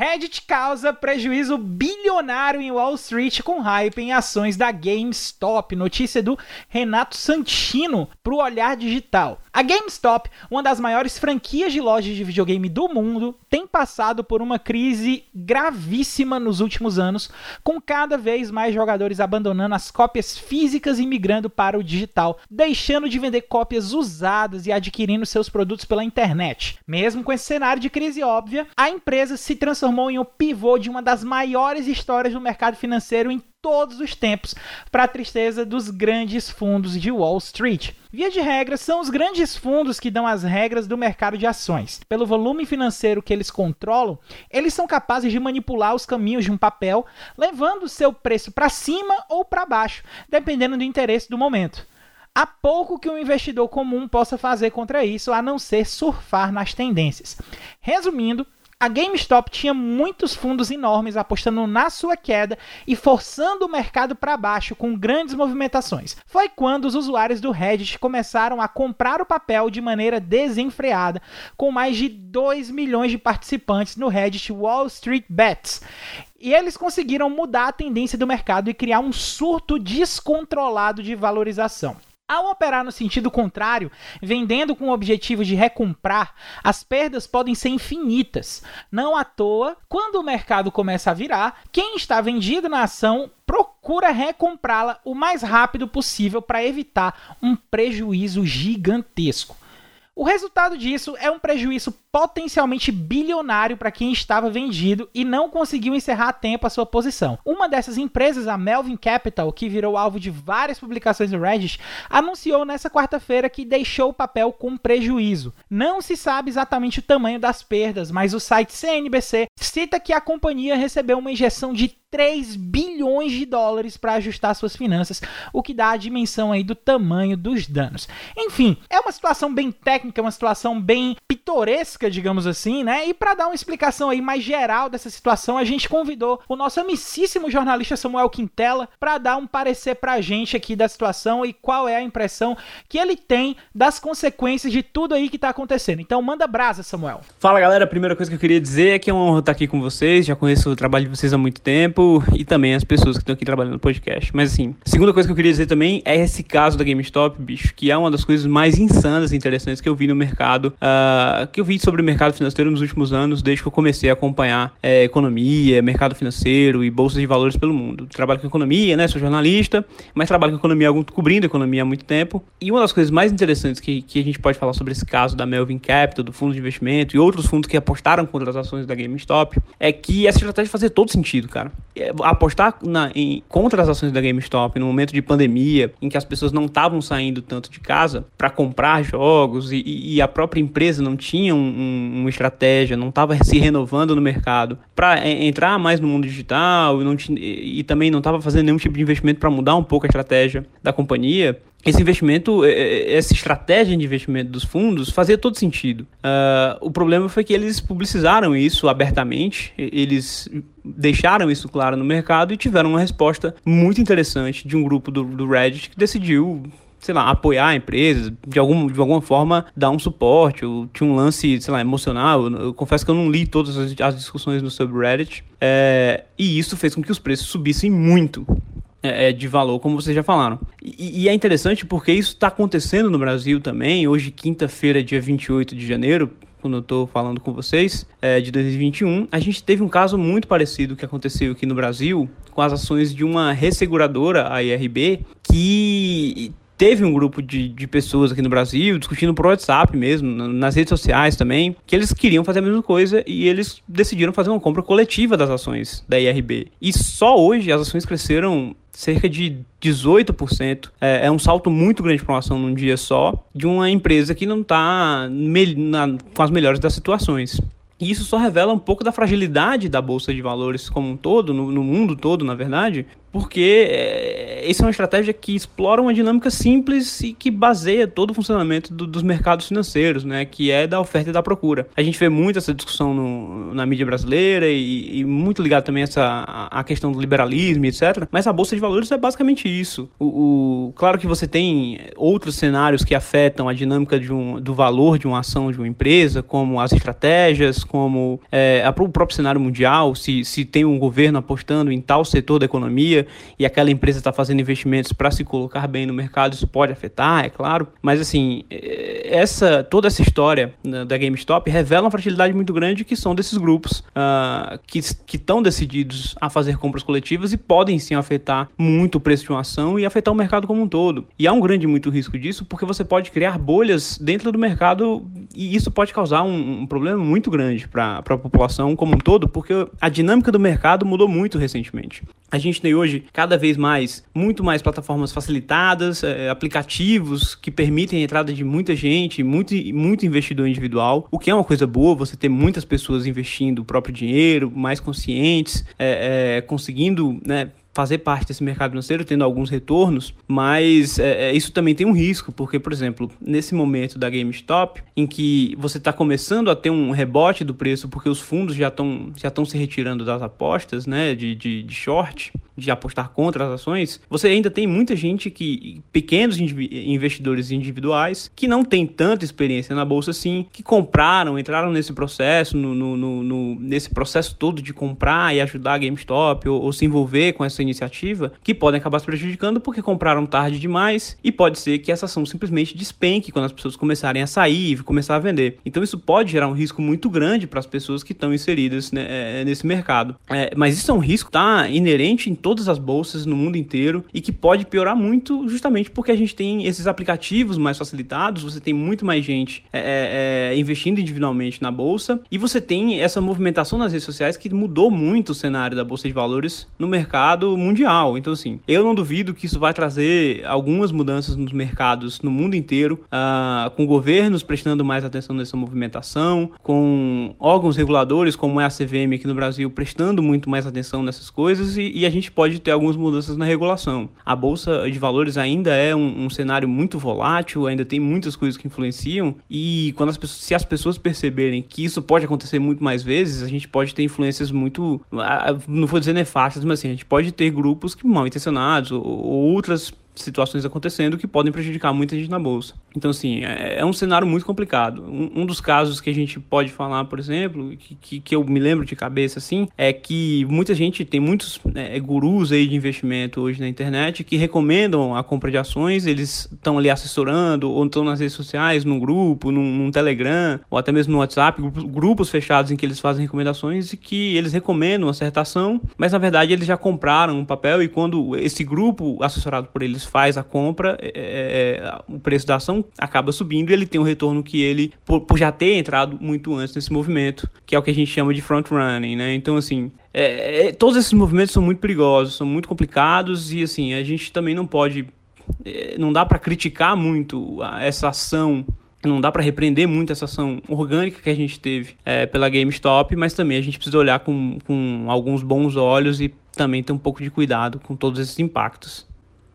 Reddit causa prejuízo bilionário em Wall Street com hype em ações da GameStop. Notícia do Renato Santino para o Olhar Digital. A GameStop, uma das maiores franquias de lojas de videogame do mundo, tem passado por uma crise gravíssima nos últimos anos, com cada vez mais jogadores abandonando as cópias físicas e migrando para o digital, deixando de vender cópias usadas e adquirindo seus produtos pela internet. Mesmo com esse cenário de crise óbvia, a empresa se transformou em um pivô de uma das maiores histórias do mercado financeiro em todos os tempos, para a tristeza dos grandes fundos de Wall Street. Via de regra, são os grandes fundos que dão as regras do mercado de ações. Pelo volume financeiro que eles controlam, eles são capazes de manipular os caminhos de um papel, levando seu preço para cima ou para baixo, dependendo do interesse do momento. Há pouco que um investidor comum possa fazer contra isso, a não ser surfar nas tendências. Resumindo, a GameStop tinha muitos fundos enormes apostando na sua queda e forçando o mercado para baixo com grandes movimentações. Foi quando os usuários do Reddit começaram a comprar o papel de maneira desenfreada, com mais de 2 milhões de participantes no Reddit Wall Street Bets. E eles conseguiram mudar a tendência do mercado e criar um surto descontrolado de valorização. Ao operar no sentido contrário, vendendo com o objetivo de recomprar, as perdas podem ser infinitas. Não à toa, quando o mercado começa a virar, quem está vendido na ação procura recomprá-la o mais rápido possível para evitar um prejuízo gigantesco. O resultado disso é um prejuízo potencialmente bilionário para quem estava vendido e não conseguiu encerrar a tempo a sua posição. Uma dessas empresas, a Melvin Capital, que virou alvo de várias publicações no Reddit, anunciou nessa quarta-feira que deixou o papel com prejuízo. Não se sabe exatamente o tamanho das perdas, mas o site CNBC cita que a companhia recebeu uma injeção de 3 bilhões de dólares para ajustar suas finanças, o que dá a dimensão aí do tamanho dos danos. Enfim, é uma situação bem técnica, uma situação bem pitoresca, digamos assim, né? E para dar uma explicação aí mais geral dessa situação, a gente convidou o nosso amicíssimo jornalista Samuel Quintela para dar um parecer para a gente aqui da situação e qual é a impressão que ele tem das consequências de tudo aí que está acontecendo. Então manda brasa, Samuel. Fala, galera. A primeira coisa que eu queria dizer é que é uma honra estar aqui com vocês. Já conheço o trabalho de vocês há muito tempo tempo e também as pessoas que estão aqui trabalhando no podcast. Mas assim, segunda coisa que eu queria dizer também é esse caso da GameStop, bicho, que é uma das coisas mais insanas e interessantes que eu vi no mercado, uh, que eu vi sobre o mercado financeiro nos últimos anos, desde que eu comecei a acompanhar é, economia, mercado financeiro e bolsas de valores pelo mundo. Trabalho com economia, né? Sou jornalista, mas trabalho com economia, cobrindo economia há muito tempo. E uma das coisas mais interessantes que, que a gente pode falar sobre esse caso da Melvin Capital, do fundo de investimento e outros fundos que apostaram contra as ações da GameStop, é que essa estratégia fazia todo sentido, cara. É, apostar na, em, contra as ações da GameStop no momento de pandemia, em que as pessoas não estavam saindo tanto de casa para comprar jogos e, e, a própria empresa não tinha um, um, uma estratégia, não estava se renovando no mercado para é, entrar mais no mundo digital e, não, e, e também não estava fazendo nenhum tipo de investimento para mudar um pouco a estratégia da companhia, esse investimento, é, é, essa estratégia de investimento dos fundos fazia todo sentido. Uh, o problema foi que eles publicizaram isso abertamente, eles deixaram isso claro no mercado e tiveram uma resposta muito interessante de um grupo do, do Reddit que decidiu sei lá, apoiar a empresa, de, algum, de alguma forma dar um suporte, ou tinha um lance, sei lá, emocional. Eu, eu confesso que eu não li todas as, as discussões no subreddit, é, e isso fez com que os preços subissem muito é, é, de valor, como vocês já falaram. E, e é interessante porque isso está acontecendo no Brasil também. Hoje, quinta-feira, dia 28 de janeiro, quando eu estou falando com vocês, é, de 2021, a gente teve um caso muito parecido que aconteceu aqui no Brasil com as ações de uma resseguradora, a IRB, que teve um grupo de, de pessoas aqui no Brasil discutindo por WhatsApp mesmo, nas redes sociais também, que eles queriam fazer a mesma coisa e eles decidiram fazer uma compra coletiva das ações da IRB. E só hoje as ações cresceram cerca de 18%. É, é um salto muito grande para uma ação num dia só, de uma empresa que não está com as melhores das situações. E isso só revela um pouco da fragilidade da bolsa de valores como um todo, no, no mundo todo, na verdade, porque é, essa é uma estratégia que explora uma dinâmica simples e que baseia todo o funcionamento do, dos mercados financeiros, né, que é da oferta e da procura. A gente vê muito essa discussão no, na mídia brasileira e, e, muito ligado também a essa a questão do liberalismo, etc. Mas a bolsa de valores é basicamente isso. O, o, claro que você tem outros cenários que afetam a dinâmica de um, do valor de uma ação de uma empresa, como as estratégias, como é, a, o próprio cenário mundial, se, se tem um governo apostando em tal setor da economia e aquela empresa está fazendo investimentos para se colocar bem no mercado, isso pode afetar, é claro. Mas assim, é, essa toda essa história da GameStop revela uma fragilidade muito grande que são desses grupos uh, que estão decididos a fazer compras coletivas e podem sim afetar muito o preço de uma ação e afetar o mercado como um todo. E há um grande muito risco disso porque você pode criar bolhas dentro do mercado e isso pode causar um, um problema muito grande para a população como um todo, porque a dinâmica do mercado mudou muito recentemente. A gente tem hoje cada vez mais, muito mais plataformas facilitadas, é, aplicativos que permitem a entrada de muita gente, muito, muito investidor individual, o que é uma coisa boa, você ter muitas pessoas investindo o próprio dinheiro, mais conscientes, é, é, conseguindo né, fazer parte desse mercado financeiro, tendo alguns retornos, mas é, é, isso também tem um risco, porque, por exemplo, nesse momento da GameStop, em que você está começando a ter um rebote do preço porque os fundos já estão já se retirando das apostas, né, de, de, de short, de apostar contra as ações, você ainda tem muita gente que, pequenos investidores individuais, que não tem tanta experiência na bolsa assim, que compraram, entraram nesse processo, no, no, no, nesse processo todo de comprar e ajudar a GameStop ou, ou, se envolver com essa iniciativa, que podem acabar se prejudicando porque compraram tarde demais e pode ser que essa ação simplesmente despenque quando as pessoas começarem a sair e começar a vender. Então isso pode gerar um risco muito grande para as pessoas que estão inseridas né, é, nesse mercado. É, mas isso é um risco tá inerente em todas as bolsas no mundo inteiro e que pode piorar muito justamente porque a gente tem esses aplicativos mais facilitados, você tem muito mais gente é, é, é, investindo individualmente na bolsa e você tem essa movimentação nas redes sociais que mudou muito o cenário da bolsa de valores no mercado mundial. Então, assim, eu não duvido que isso vai trazer algumas mudanças nos mercados no mundo inteiro, uh, com governos prestando mais atenção nessa movimentação, com órgãos reguladores como é a CVM aqui no Brasil prestando muito mais atenção nessas coisas e, e a gente pode ter algumas mudanças na regulação. A bolsa de valores ainda é um, um cenário muito volátil, ainda tem muitas coisas que influenciam e quando as pessoas, se as pessoas perceberem que isso pode acontecer muito mais vezes, a gente pode ter influências muito, ah, não vou dizer nefastas, mas assim, a gente pode ter grupos que mal intencionados ou, ou outras situações acontecendo que podem prejudicar muita gente na bolsa. Então, assim, é, é um cenário muito complicado. Um, um, dos casos que a gente pode falar, por exemplo, que, que, que, eu me lembro de cabeça, assim, é que muita gente, tem muitos é, gurus aí de investimento hoje na internet que recomendam a compra de ações, eles estão ali assessorando, ou estão nas redes sociais, num grupo, num, num Telegram, ou até mesmo no WhatsApp, grupos, grupos fechados em que eles fazem recomendações e que eles recomendam uma certa ação, mas na verdade eles já compraram um papel e quando esse grupo assessorado por eles faz a compra, é, é, é, o preço da ação acaba subindo e ele tem um retorno que ele, por, por, já ter entrado muito antes nesse movimento, que é o que a gente chama de front running, né? Então, assim, é, é todos esses movimentos são muito perigosos, são muito complicados e, assim, a gente também não pode, é, não dá para criticar muito essa ação não dá para repreender muito essa ação orgânica que a gente teve é, pela GameStop, mas também a gente precisa olhar com, com alguns bons olhos e também ter um pouco de cuidado com todos esses impactos.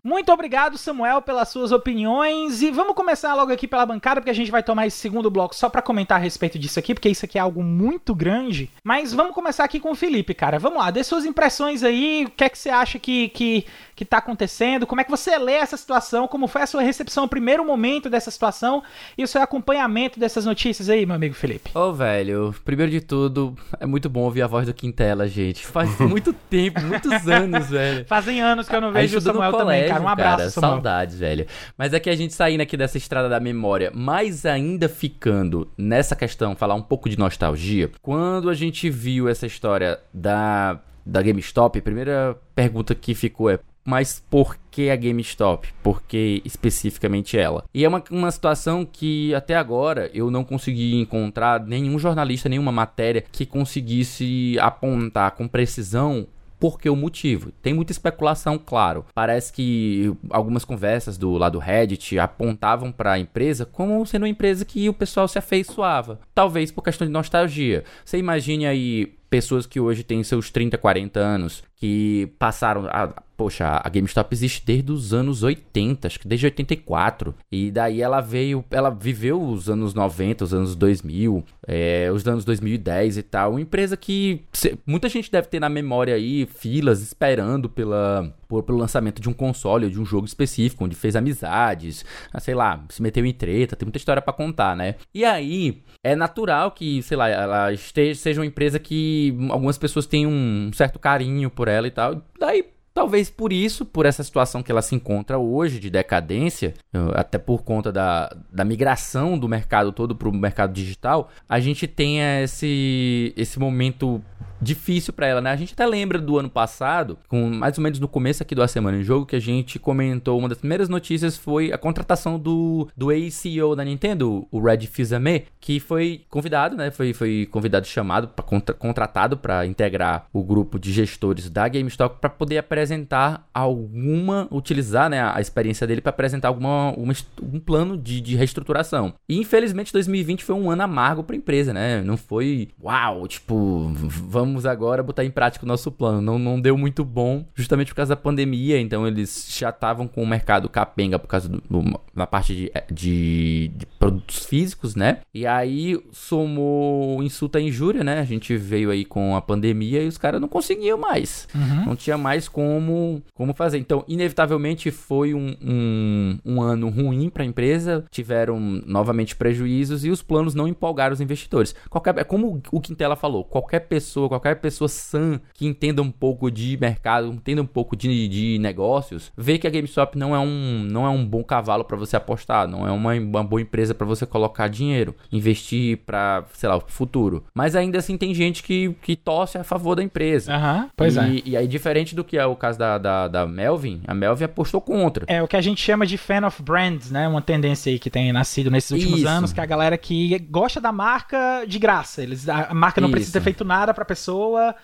Muito obrigado, Samuel, pelas suas opiniões. E vamos começar logo aqui pela bancada, porque a gente vai tomar esse segundo bloco só para comentar a respeito disso aqui, porque isso aqui é algo muito grande. Mas vamos começar aqui com o Felipe, cara. Vamos lá, dê suas impressões aí. O que é que você acha que, que, que tá acontecendo? Como é que você lê essa situação? Como foi a sua recepção, o primeiro momento dessa situação e o seu acompanhamento dessas notícias aí, meu amigo Felipe? Ô, oh, velho, primeiro de tudo, é muito bom ouvir a voz do Quintela, gente. Faz *laughs* muito tempo, muitos *laughs* anos, velho. Fazem anos que eu não vejo o Samuel também, cara. Um abraço, cara, Samuel. Saudades, velho. Mas é que a gente saindo aqui dessa estrada da memória, mas ainda ficando nessa questão, falar um pouco de nostalgia, quando a gente viu essa história da, da GameStop, a primeira pergunta que ficou é mas por que a GameStop? Por que especificamente ela? E é uma, uma situação que até agora eu não consegui encontrar nenhum jornalista, nenhuma matéria que conseguisse apontar com precisão por que o motivo? Tem muita especulação, claro. Parece que algumas conversas do lado Reddit apontavam para a empresa como sendo uma empresa que o pessoal se afeiçoava. Talvez por questão de nostalgia. Você imagine aí pessoas que hoje têm seus 30, 40 anos, que passaram a, poxa, a GameStop existe desde os anos 80, acho que desde 84. E daí ela veio, ela viveu os anos 90, os anos 2000, é, os anos 2010 e tal. Uma empresa que muita gente deve ter na memória aí filas esperando pela por, pelo lançamento de um console ou de um jogo específico, onde fez amizades, ah, sei lá, se meteu em treta, tem muita história para contar, né? E aí, é natural que, sei lá, ela esteja, seja uma empresa que algumas pessoas tenham um certo carinho por ela e tal. Daí Talvez por isso, por essa situação que ela se encontra hoje de decadência, até por conta da, da migração do mercado todo para o mercado digital, a gente tenha esse, esse momento difícil para ela, né? A gente até lembra do ano passado, com mais ou menos no começo aqui do Semana em Jogo, que a gente comentou, uma das primeiras notícias foi a contratação do, do ex-CEO da Nintendo, o Red Fizame, que foi convidado, né? Foi, foi convidado chamado, pra, contra, contratado para integrar o grupo de gestores da GameStop para poder apresentar alguma, utilizar né, a experiência dele para apresentar alguma, uma, um plano de, de reestruturação. E infelizmente 2020 foi um ano amargo para a empresa, né? Não foi, uau, tipo, vamos vamos agora botar em prática o nosso plano. Não, não deu muito bom, justamente por causa da pandemia, então eles já estavam com o mercado capenga por causa do, do na parte de, de, de, produtos físicos, né? E aí somou insulta e injúria, né? A gente veio aí com a pandemia e os caras não conseguiam mais. Uhum. Não tinha mais como, como fazer. Então, inevitavelmente foi um, um, um ano ruim para a empresa, tiveram novamente prejuízos e os planos não empolgaram os investidores. Qualquer, é como o Quintela falou, qualquer pessoa, qualquer pessoa sã que entenda um pouco de mercado, entenda um pouco de, de negócios, vê que a GameStop não é um, não é um bom cavalo para você apostar, não é uma, uma boa empresa para você colocar dinheiro, investir para, sei lá, o futuro. Mas ainda assim tem gente que, que torce a favor da empresa. Aham, pois e, é. E aí, diferente do que é o caso da, da, da Melvin, a Melvin apostou contra. É o que a gente chama de fan of brands, né? Uma tendência aí que tem nascido nesses últimos Isso. anos, que é a galera que gosta da marca de graça. Eles, a marca não precisa Isso. ter feito nada pra pessoa.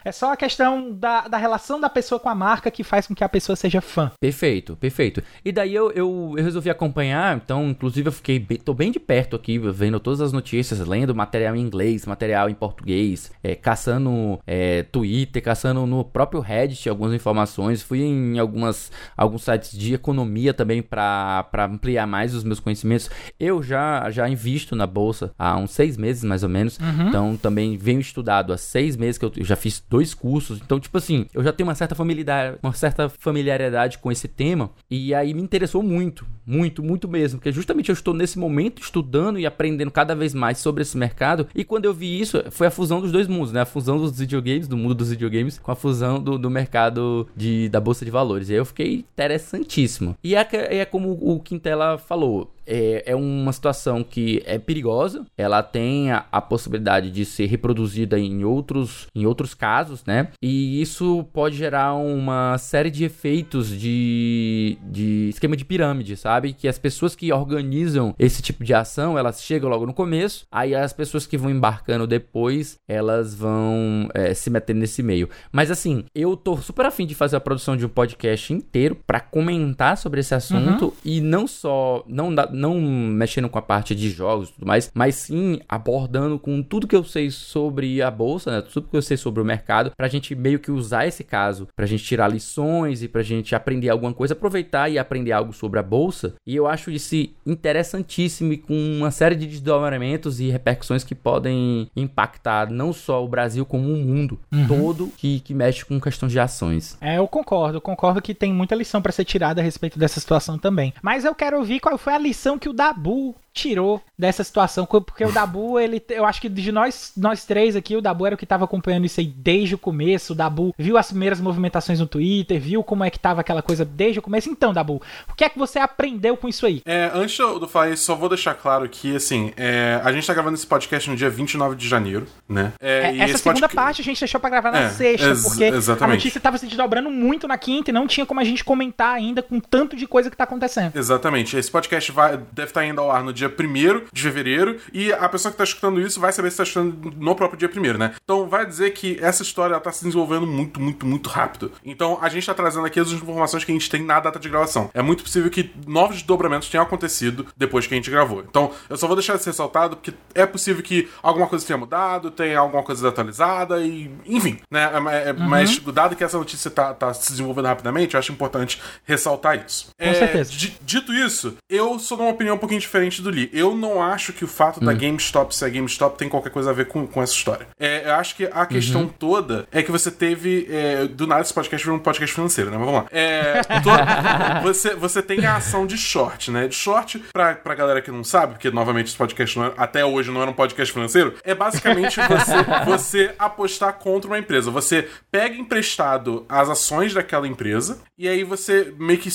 É só a questão da, da relação da pessoa com a marca que faz com que a pessoa seja fã. Perfeito, perfeito. E daí eu, eu, eu resolvi acompanhar, então, inclusive eu fiquei bem, tô bem de perto aqui, vendo todas as notícias, lendo material em inglês, material em português, é, caçando é, Twitter, caçando no próprio Reddit algumas informações, fui em algumas, alguns sites de economia também para ampliar mais os meus conhecimentos. Eu já, já invisto na bolsa há uns seis meses, mais ou menos, então também venho estudado há seis meses que eu já fiz dois cursos, então, tipo assim, eu já tenho uma certa familiaridade, uma certa familiaridade com esse tema, e aí me interessou muito, muito, muito mesmo, porque justamente eu estou nesse momento estudando e aprendendo cada vez mais sobre esse mercado, e quando eu vi isso, foi a fusão dos dois mundos, né? A fusão dos videogames, do mundo dos videogames, com a fusão do, do mercado de, da bolsa de valores. E aí eu fiquei interessantíssimo. E é, que- é como o Quintela falou, é, é uma situação que é perigosa, ela tem a, a possibilidade de ser reproduzida em outros, em outros casos, né? E isso pode gerar uma série de efeitos de, de esquema de pirâmide, sabe? Que as pessoas que organizam esse tipo de ação, elas chegam logo no começo, aí as pessoas que vão embarcando depois, elas vão é, se metendo nesse meio. Mas assim, eu tô super afim de fazer a produção de um podcast inteiro pra comentar sobre esse assunto e não só, não, não mexendo com a parte de jogos e tudo mais, mas sim abordando com tudo que eu sei sobre a bolsa, né? Tudo que eu sei sobre o mercado, pra gente meio que usar esse caso, pra gente tirar lições e pra gente aprender alguma coisa, aproveitar e aprender algo sobre a bolsa. E eu acho isso interessantíssimo e com uma série de desdobramentos e repercussões que podem impactar não só o Brasil, como o mundo todo que, que mexe com questões de ações. É, eu concordo, eu concordo que tem muita lição pra ser tirada a respeito dessa situação também. Mas eu quero ouvir qual foi a lição que o Dabu tirou dessa situação, porque o Dabu, ele, eu acho que de nós, nós três aqui, o Dabu era o que tava acompanhando isso aí desde o começo. O Dabu viu as primeiras movimentações no Twitter, viu como é que tava aquela coisa desde o começo. Então, Dabu, o que é que você aprendeu com isso aí? É, antes do falar isso, só vou deixar claro que, assim, é, a gente tá gravando esse podcast no dia 29 de janeiro, né? É, É, essa segunda podca- parte a gente deixou pra gravar na É, sexta, ex- porque a exatamente. notícia tava se desdobrando muito na quinta e não tinha como a gente comentar ainda com tanto de coisa que tá acontecendo. Exatamente. Esse podcast vai, deve estar indo ao ar no dia 1 de fevereiro e a pessoa que está escutando isso vai saber se está escutando no próprio dia 1 né? Então vai dizer que essa história está se desenvolvendo muito, muito, muito rápido. Então a gente está trazendo aqui as informações que a gente tem na data de gravação. É muito possível que novos desdobramentos tenham acontecido depois que a gente gravou. Então eu só vou deixar isso ressaltado porque é possível que alguma coisa tenha mudado, tenha alguma coisa atualizada e. Enfim, né? É- é- Mas dado que essa notícia está tá se desenvolvendo rapidamente, eu acho importante ressaltar isso. Com certeza. Di- Dito isso, eu sou de uma opinião um pouquinho diferente do Eu não acho que o fato Hum. da GameStop ser a GameStop tem qualquer coisa a ver com, com essa história. É, eu acho que a questão Uhum. toda é que você teve. é, do nada esse podcast virou um podcast financeiro, né? Mas vamos lá. É, to- *laughs* você, você tem a ação de short, né? De short, pra, pra galera que não sabe, porque novamente esse podcast era- até hoje não era um podcast financeiro, é basicamente *laughs* você, você apostar contra uma empresa. Você pega emprestado as ações daquela empresa e aí você meio que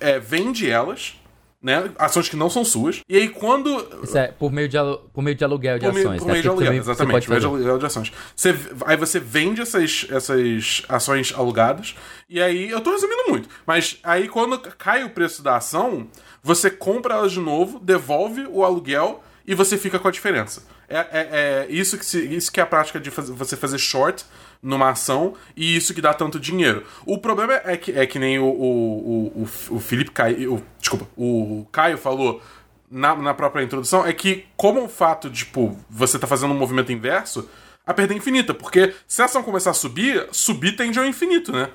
é, vende elas. Né? Ações que não são suas. E aí, quando Isso é por meio de, por meio de aluguel de por ações. por né? meio de aluguel, exatamente. Por meio de aluguel de ações. Você, aí você vende essas, essas ações alugadas, e aí, eu tô resumindo muito, mas aí quando cai o preço da ação, você compra elas de novo, devolve o aluguel e você fica com a diferença. É, é- é isso, que se- isso que é a prática de fazer- você fazer short numa ação e isso que dá tanto dinheiro. O problema é que, é que nem o, o, o, o, Felipe Caio. o- desculpa, o Caio falou na, na própria introdução, é que, como o fato de, tipo, você tá fazendo um movimento inverso, a perda infinita. Porque se a ação começar a subir, subir tende ao infinito, né?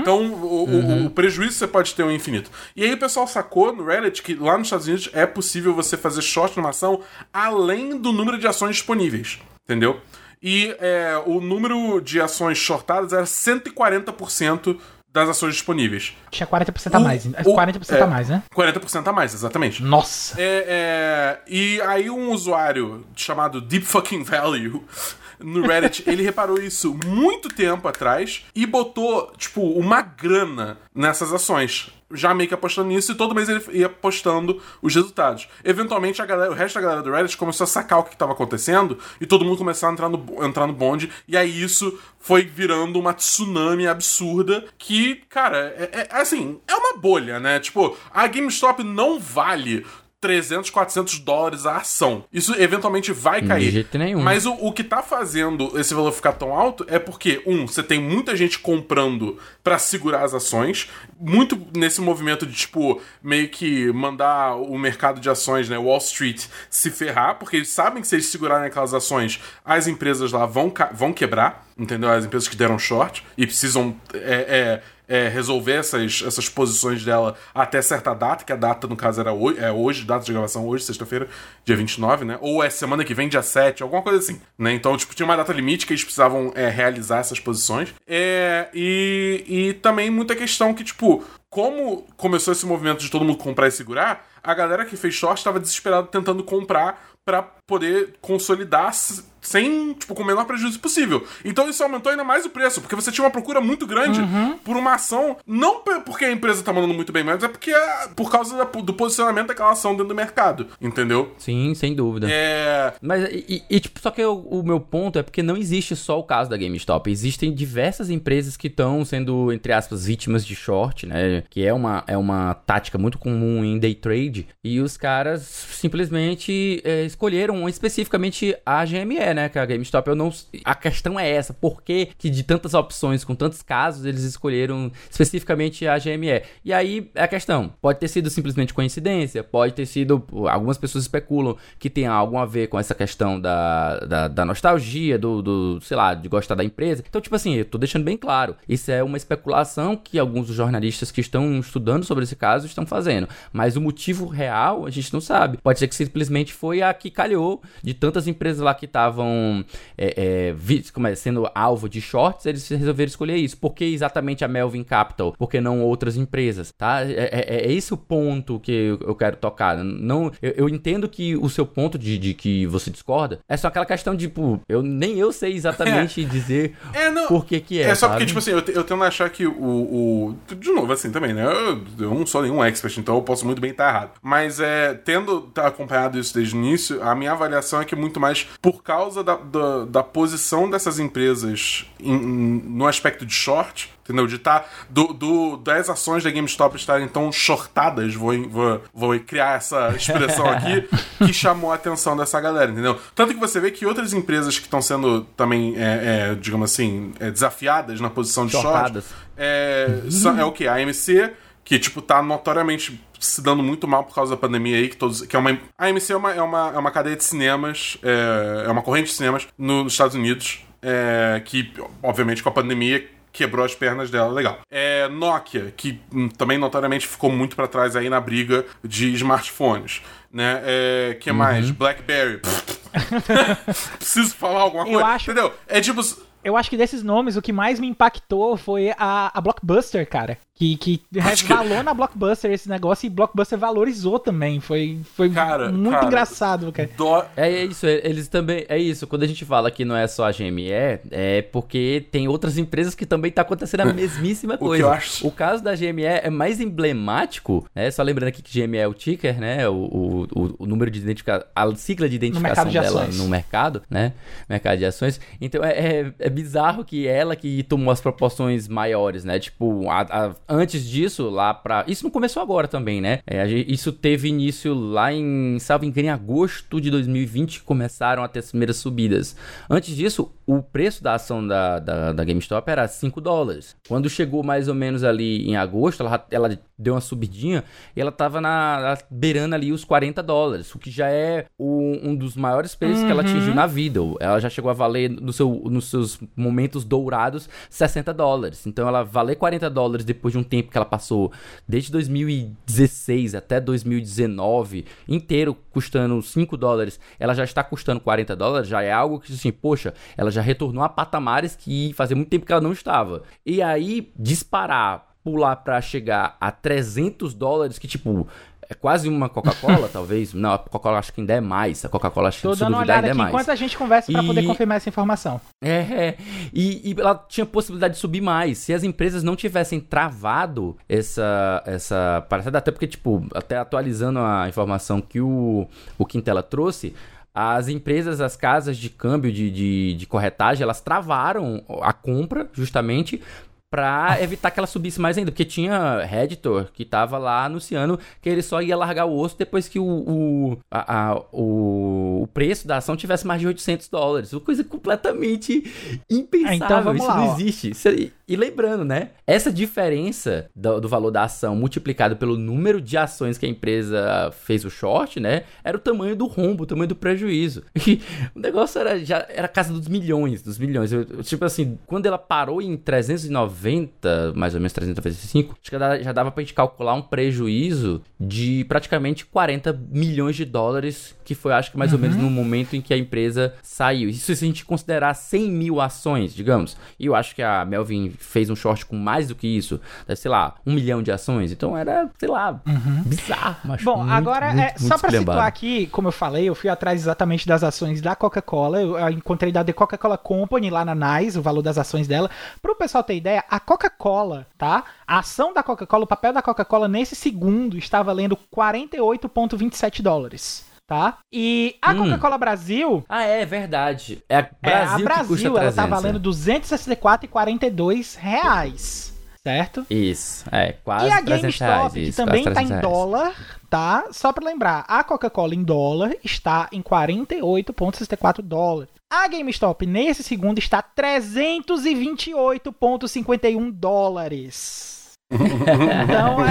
Então, o, o- o prejuízo você pode ter é um infinito. E aí o pessoal sacou no Reddit que lá nos Estados Unidos é possível você fazer short numa ação além do número de ações disponíveis. Entendeu? E é, o número de ações shortadas era 140% das ações disponíveis. Tinha 40% a mais. O- 40% é. a mais, né? 40% a mais, exatamente. Nossa. É, é, e aí um usuário chamado Deep Fucking Value no Reddit, *laughs* ele reparou isso muito tempo atrás e botou, tipo, uma grana nessas ações. Já meio que apostando nisso e todo mês ele ia postando os resultados. Eventualmente, a galera, o resto da galera do Reddit começou a sacar o que estava acontecendo e todo mundo começou a entrar no, entrar no bonde. E aí isso foi virando uma tsunami absurda que, cara, é, é- assim, é uma bolha, né? Tipo, a GameStop não vale 300, 400 dólares a ação. Isso eventualmente vai cair. jeito nenhum. Mas o, o que tá fazendo esse valor ficar tão alto é porque, um, você tem muita gente comprando pra segurar as ações, muito nesse movimento de, tipo, meio que mandar o mercado de ações, né, Wall Street, se ferrar, porque eles sabem que se eles segurarem aquelas ações, as empresas lá vão, vão quebrar, entendeu? As empresas que deram short e precisam é, é, é, resolver essas, essas posições dela até certa data, que a data, no caso, era hoje, é hoje, data de gravação hoje, sexta-feira, dia 29, né? Ou é semana que vem, dia 7, alguma coisa assim, né? Então, tipo, tinha uma data limite que eles precisavam é, realizar essas posições. É, e, e também muita questão que, tipo, como começou esse movimento de todo mundo comprar e segurar, a galera que fez short estava desesperado tentando comprar pra poder consolidar sem, tipo, com o menor prejuízo possível. Então isso aumentou ainda mais o preço, porque você tinha uma procura muito grande por uma ação, não porque a empresa tá mandando muito bem, mas é porque é por causa da- do posicionamento daquela ação dentro do mercado, entendeu? Sim, sem dúvida. É. Mas, e, e, tipo, só que o, o meu ponto é porque não existe só o caso da GameStop. Existem diversas empresas que estão sendo, entre aspas, vítimas de short, né? Que é uma, é uma tática muito comum em day trade. E os caras simplesmente é, escolheram especificamente a GME, né? Que a GameStop, eu não. A questão é essa. Por que, que de tantas opções, com tantos casos, eles escolheram especificamente a GME? E aí é a questão. Pode ter sido simplesmente coincidência, pode ter sido. Algumas pessoas especulam que tem algo a ver com essa questão da, da, da nostalgia, do, do, sei lá, de gostar da empresa. Então, tipo assim, eu tô deixando bem claro. Isso é uma especulação que alguns jornalistas que estão estudando sobre esse caso estão fazendo. Mas o motivo real a gente não sabe. Pode ser que simplesmente foi a que calhou de tantas empresas lá que estavam é, é, vi- como é, sendo alvo de shorts, eles resolveram escolher isso. Por que exatamente a Melvin Capital? Por que não outras empresas? Tá? É, é- é esse o ponto que eu, eu quero tocar. Não, eu, eu entendo que o seu ponto de, de que você discorda é só aquela questão de, tipo, eu, nem eu sei exatamente *laughs* *laughs* dizer É, não. por que que é. É, só sabe? porque, tipo assim, eu, te- eu tendo a achar que o, o. De novo, assim, também, né? Eu, eu não sou nenhum expert, então eu posso muito bem estar errado. Mas é, tendo acompanhado isso desde o início, a minha avaliação é que muito mais por causa da, da, da posição dessas empresas em- no aspecto de short. Entendeu? De estar. do, do, das ações da GameStop estarem tão shortadas, vou, vou, vou criar essa expressão aqui, *laughs* que chamou a atenção dessa galera, entendeu? Tanto que você vê que outras empresas que estão sendo também, é, é, digamos assim, é, desafiadas na posição de short. Shortadas. É, são- é o que? A AMC, que, tipo, tá notoriamente se dando muito mal por causa da pandemia aí, que todos. Que é uma, a AMC é uma, é, uma, é uma cadeia de cinemas, é, é uma corrente de cinemas no- nos Estados Unidos, é, que, obviamente, com a pandemia quebrou as pernas dela, legal. É Nokia, que também notoriamente ficou muito pra trás aí na briga de smartphones, né? É, que mais? BlackBerry. *laughs* Preciso falar alguma Eu coisa, acho- entendeu? É tipo... Eu acho que desses nomes, o que mais me impactou foi a, a Blockbuster, cara. Que, que resvalou na Blockbuster esse negócio e Blockbuster valorizou também. Foi, foi Cara, muito cara. engraçado, cara. Dó... É isso, é- eles também. É isso, quando a gente fala que não é só a GME, é porque tem outras empresas que também tá acontecendo a *laughs* mesmíssima que coisa. eu acho- O caso da GME é mais emblemático, né? Só lembrando aqui que GME é o ticker, né? O, o, o- o número de identificação, a sigla de identificação mercado de dela ações. no mercado, né? Mercado de ações. Então é, é- é bizarro que ela que tomou as proporções maiores, né? Tipo, a, a, antes disso, lá pra. Isso não começou agora também, né? É, isso teve início lá em, salvo engano, em agosto de 2020 começaram a ter as primeiras subidas. Antes disso, o preço da ação da, da, da GameStop era 5 dólares. Quando chegou mais ou menos ali em agosto, ela, ela deu uma subidinha e ela tava na, beirando ali os 40 dólares, o que já é o, um dos maiores preços uhum. que ela atingiu uhum. na vida. Ela já chegou a valer no seu, nos seus momentos dourados 60 dólares. Então ela valer 40 dólares depois de um tempo que ela passou desde 2016 até 2019 inteiro custando 5 dólares, ela já está custando 40 dólares, já é algo que assim, poxa, ela já retornou a patamares que fazia muito tempo que ela não estava. E aí disparar pular para chegar a 300 dólares, que tipo, é quase uma Coca-Cola, *laughs* talvez. Não, a Coca-Cola acho que ainda é mais. A Coca-Cola acho que Tô dando uma olhada aqui é enquanto a gente conversa e... para poder confirmar essa informação. É, é. E, e, ela tinha possibilidade de subir mais. Se as empresas não tivessem travado essa essa parada, até porque, tipo, até atualizando a informação que o, o Quintela trouxe, as empresas, as casas de câmbio de, de, de, corretagem, elas travaram a compra justamente pra evitar que ela subisse mais ainda, porque tinha Redditor que tava lá anunciando que ele só ia largar o osso depois que o, o, a, a, o, o, preço da ação tivesse mais de 800 dólares. Uma coisa completamente impensável. então, Isso lá, não ó. existe. Isso, e lembrando, né? Essa diferença do, do, valor da ação multiplicado pelo número de ações que a empresa fez o short, né? Era o tamanho do rombo, o tamanho do prejuízo. *laughs* E o negócio era já era a casa dos milhões, dos milhões. Eu, tipo assim, quando ela parou em 390, mais ou menos 395, acho que já dava pra gente calcular um prejuízo de praticamente 40 milhões de dólares, que foi acho que mais uhum. ou menos uhum. no momento em que a empresa saiu. Isso se a gente considerar 100 mil ações, digamos. E eu acho que a Melvin fez um short com mais do que isso, deve, sei lá, um milhão de ações. Então era, sei lá, uhum. bizarro. Mas Bom, muito, agora, muito, é, muito só pra situar aqui, como eu falei, eu fui atrás exatamente das ações da Coca-Cola. Eu encontrei da The Coca-Cola Company lá na NICE, o valor das ações dela. Pro pessoal ter ideia, a Coca-Cola, tá? A ação da Coca-Cola, o papel da Coca-Cola nesse segundo está valendo 48,27 dólares tá? E a hum. Coca-Cola Brasil. Ah, é verdade. É a Brasil, é, a Brasil que custa ela tá valendo 264,42 reais. Certo? Isso, é, quase E a GameStop, que também tá em dólar, tá? Só para lembrar, a Coca-Cola em dólar está em 48,64 dólares. A GameStop nesse segundo está 328,51 dólares. Então,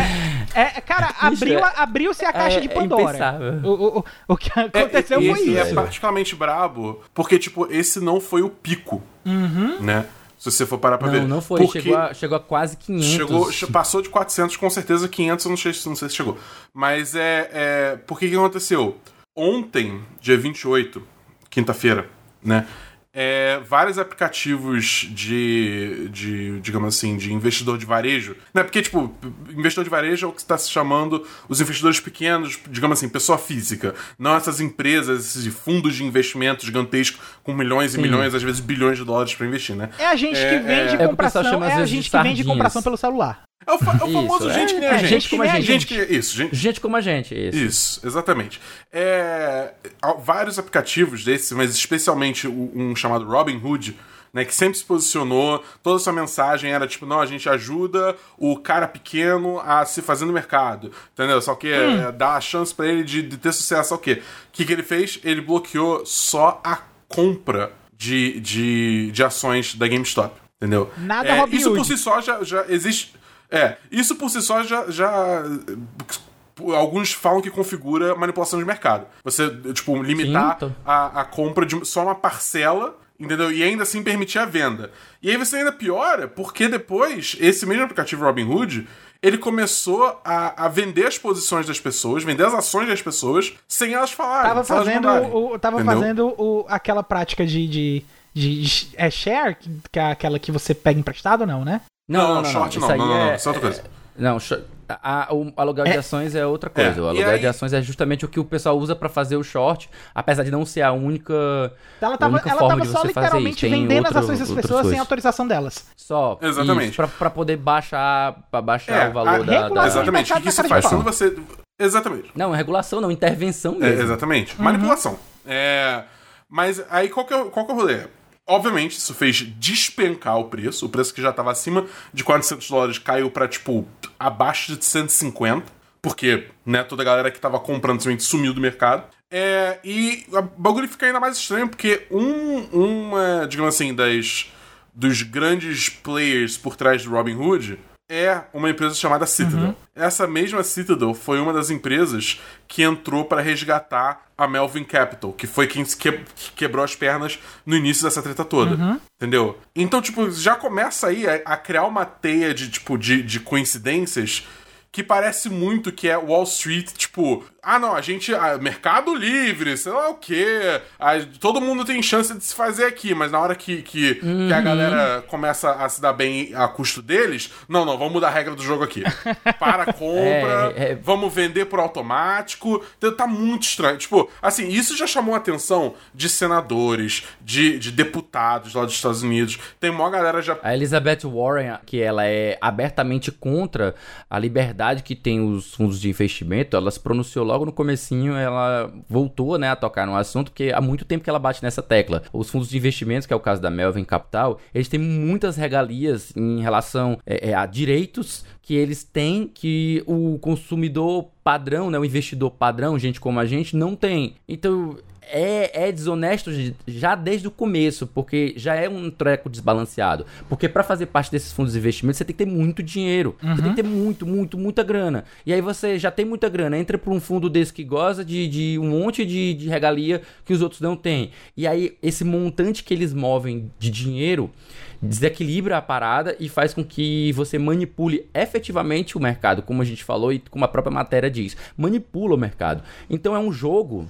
é, é cara, *laughs* abriu, abriu-se a caixa é, de Pandora. É o, o, o, que aconteceu é, foi isso. é particularmente brabo, porque, tipo, esse não foi o pico, uhum. né? Se você for parar pra não, ver. Não, não foi. Chegou a, chegou a quase 500. Chegou, passou de 400, com certeza 500, eu não sei, não sei se chegou. Mas é... é por que que aconteceu? Ontem, dia 28, quinta-feira, né? é, vários aplicativos de, de, digamos assim, de investidor de varejo. Né? Porque, tipo, investidor de varejo é o que está se chamando os investidores pequenos, digamos assim, pessoa física. Não essas empresas, esses fundos de investimento gigantescos com milhões Sim. e milhões, às vezes bilhões de dólares para investir, né? É a gente é, que vende é, compração, é, é a gente que vende compração pelo celular. É o, fa é o famoso isso, gente é, que nem a gente. Gente como a gente. gente que, isso, gente, gente como a gente, isso. Isso, exatamente. É, vários aplicativos desses, mas especialmente um chamado Robinhood, né, que sempre se posicionou, toda sua mensagem era tipo, não, a gente ajuda o cara pequeno a se fazer no mercado, entendeu? Só que hum. é, dá a chance para ele de, de, ter sucesso, o quê? O que, que ele fez? Ele bloqueou só a compra de, de, de ações da GameStop, entendeu? Nada é, Isso por si só já, já existe é, isso por si só já, já alguns falam que configura manipulação de mercado. Você, tipo, limitar Sim, a, a compra de só uma parcela, entendeu? E ainda assim permitir a venda. E aí você ainda piora, porque depois, esse mesmo aplicativo Robinhood, ele começou a, a vender as posições das pessoas, vender as ações das pessoas, sem elas falarem. Tava fazendo, o, tava fazendo o, aquela prática de, de, de, de, É share, que é aquela que você pega emprestado ou não, né? Não, não, não, não, short não. Não, não, não, é, isso é outra coisa. É, não, a, o aluguel de é. ações é outra coisa. É. O aluguel aí... de ações é justamente o que o pessoal usa para fazer o short, apesar de não ser a única. Ela tava, única ela forma tava de só literalmente vendendo outro, as ações das pessoas sem autorização delas. Só. Exatamente. para poder baixar, pra baixar é, o valor da, da. Exatamente. O que, isso faz? Quando você. Exatamente. Não, regulação não, intervenção é, mesmo. exatamente. Uhum. Manipulação. É. Mas aí qual que é, qual que é o rolê? Obviamente, isso fez despencar o preço. O preço que já estava acima de 400 dólares caiu para tipo, abaixo de 150. Porque, né, toda a galera que tava comprando simplesmente sumiu do mercado. É, e o bagulho fica ainda mais estranho, porque um, uma, digamos assim, das, dos grandes players por trás do Robin Hood é uma empresa chamada Citadel. Uhum. Essa mesma Citadel foi uma das empresas que entrou para resgatar a Melvin Capital, que foi quem que, quebrou as pernas no início dessa treta toda. Uhum. Entendeu? Então, tipo, já começa aí a, a criar uma teia de, tipo, de, de coincidências que parece muito que é Wall Street, tipo, ah, não, a gente. Ah, mercado livre, sei lá o quê. Ah, todo mundo tem chance de se fazer aqui, mas na hora que, que, uhum. que, a uhum. galera começa a se dar bem a custo deles, não, não, vamos mudar a regra do jogo aqui. Para a *laughs* compra, é, é... vamos vender por automático. Então, tá muito estranho. Tipo, assim, isso já chamou a atenção de senadores, de, de deputados lá dos Estados Unidos. Tem uma galera já. A Elizabeth Warren, que ela é abertamente contra a liberdade que tem os fundos de investimento, ela se pronunciou logo no comecinho ela voltou, né, a tocar no assunto, porque há muito tempo que ela bate nessa tecla. Os fundos de investimentos, que é o caso da Melvin Capital, eles têm muitas regalias em relação é, é, a direitos que eles têm que o consumidor padrão, né, o investidor padrão, gente como a gente, não tem. Então, é, é desonesto já desde o começo, porque já é um treco desbalanceado. Porque para fazer parte desses fundos de investimento, você tem que ter muito dinheiro. Uhum. Você tem que ter muito, muito, muita grana. E aí você já tem muita grana, entra para um fundo desse que goza de, de um monte de, de regalia que os outros não têm. E aí esse montante que eles movem de dinheiro desequilibra a parada e faz com que você manipule efetivamente o mercado, como a gente falou e como a própria matéria diz. Manipula o mercado. Então é um jogo,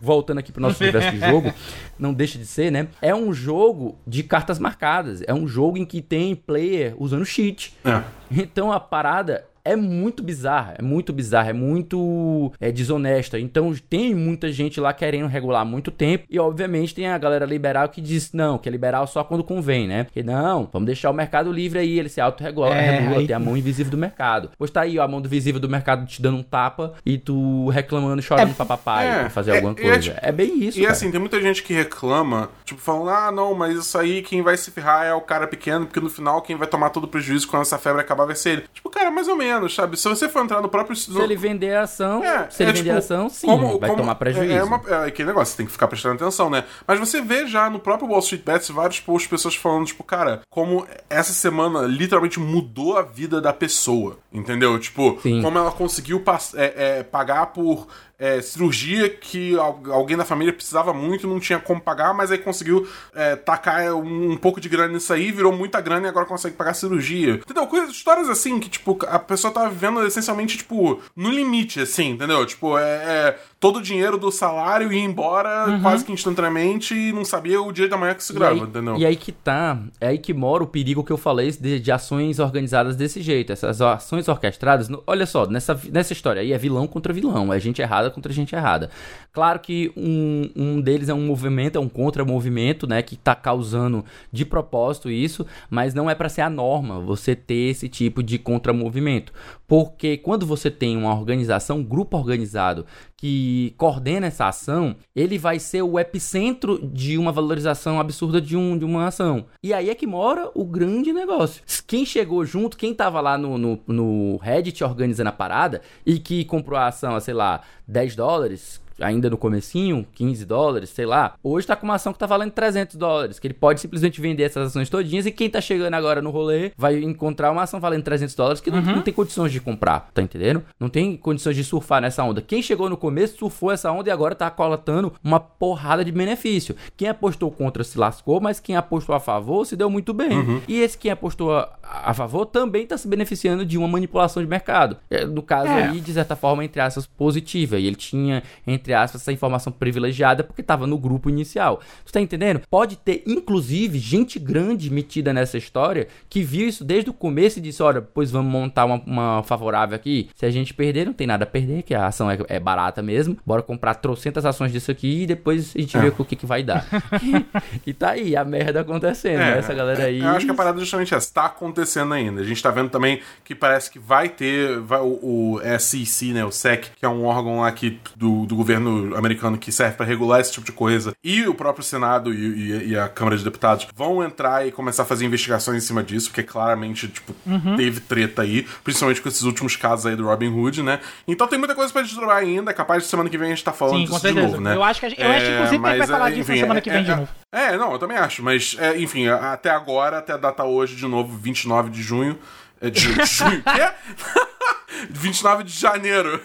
voltando aqui para o nosso *laughs* universo de jogo, não deixa de ser, né? É um jogo de cartas marcadas. É um jogo em que tem player usando cheat. É. Então a parada é muito bizarra, é muito bizarra, é muito é, desonesta. Então tem muita gente lá querendo regular há muito tempo e obviamente tem a galera liberal que diz não, que é liberal só quando convém, né? Que não, vamos deixar o mercado livre aí, ele se autorregula, é, regula, aí... tem a mão invisível do mercado. Pois tá aí ó, a mão do visível do mercado te dando um tapa e tu reclamando, chorando é, pra papai é, pra fazer é, alguma é coisa. É, é, bem isso. E cara. assim, tem muita gente que reclama, tipo, falando, ah, não, mas isso aí quem vai se ferrar é o cara pequeno, porque no final quem vai tomar todo o prejuízo quando essa febre acabar vai ser ele. Tipo, cara, mais ou menos, sabe? Se você for entrar no próprio. Se ele vender a ação, é, se ele é, vender tipo, a ação, sim, como, vai como, tomar prejuízo. É, é, uma, é aquele negócio, você tem que ficar prestando atenção, né? Mas você vê já no próprio Wall Street Bets vários posts, pessoas falando, tipo, cara, como essa semana literalmente mudou a vida da pessoa, entendeu? Tipo, sim. como ela conseguiu é, é, pagar por é, cirurgia que alguém da família precisava muito, não tinha como pagar, mas aí conseguiu é, tacar um, um, pouco de grana nisso aí, virou muita grana e agora consegue pagar cirurgia. Entendeu? Coisas, histórias assim que, tipo, a pessoa tá vivendo essencialmente, tipo, no limite, assim, entendeu? Tipo, é, é todo o dinheiro do salário ia embora uhum. quase que instantaneamente e não sabia o dia da manhã que se grava, entendeu? E aí que tá, é aí que mora o perigo que eu falei de, de ações organizadas desse jeito. Essas ações orquestradas, no, olha só, nessa, nessa história aí é vilão contra vilão, é gente errada contra gente errada. Claro que um, um deles é um movimento, é um contra-movimento, né, que tá causando de propósito isso, mas não é para ser a norma você ter esse tipo de contra-movimento. Porque quando você tem uma organização, um grupo organizado que coordena essa ação, ele vai ser o epicentro de uma valorização absurda de, um, de uma ação. E aí é que mora o grande negócio. Quem chegou junto, quem tava lá no, no, no Reddit organizando a parada e que comprou a ação, sei lá, 10 dólares, ainda no comecinho, 15 dólares, sei lá. Hoje tá com uma ação que tá valendo 300 dólares, que ele pode simplesmente vender essas ações todinhas e quem tá chegando agora no rolê vai encontrar uma ação valendo 300 dólares que uhum. não, não, tem condições de comprar, tá entendendo? Não tem condições de surfar nessa onda. Quem chegou no começo surfou essa onda e agora tá colatando uma porrada de benefício. Quem apostou contra se lascou, mas quem apostou a favor se deu muito bem. Uhum. E esse quem apostou a, a, favor também tá se beneficiando de uma manipulação de mercado. É, no caso é. aí, de certa forma, entre aspas, positiva. E ele tinha, entre entre aspas, essa informação privilegiada porque estava no grupo inicial. Tu tá entendendo? Pode ter, inclusive, gente grande metida nessa história que viu isso desde o começo e disse: olha, pois vamos montar uma, uma favorável aqui. Se a gente perder, não tem nada a perder, que a ação é, é barata mesmo. Bora comprar trocentas ações disso aqui e depois a gente é. vê o que, que vai dar. *laughs* e tá aí, a merda acontecendo. É, né? Essa galera aí. Eu acho que a parada é justamente essa. Tá, acontecendo ainda. A gente tá vendo também que parece que vai ter vai, o, o SEC, né, o SEC, que é um órgão lá que, do, do governo americano que serve para regular esse tipo de coisa, e o próprio Senado e, e, e, a Câmara de Deputados vão entrar e começar a fazer investigações em cima disso, porque claramente, tipo, uhum. teve treta aí, principalmente com esses últimos casos aí do Robin Hood, né? Então tem muita coisa pra desdobrar ainda, capaz de semana que vem a gente tá falando Sim, disso de novo, né? Eu acho que, gente, eu acho que inclusive, é, a gente vai falar enfim, disso na semana que vem é, de novo. É, não, eu também acho, mas, é, enfim, até agora, até a data hoje, de novo, 29 de junho, é de, de junho, *laughs* quê? *laughs* 29 de janeiro.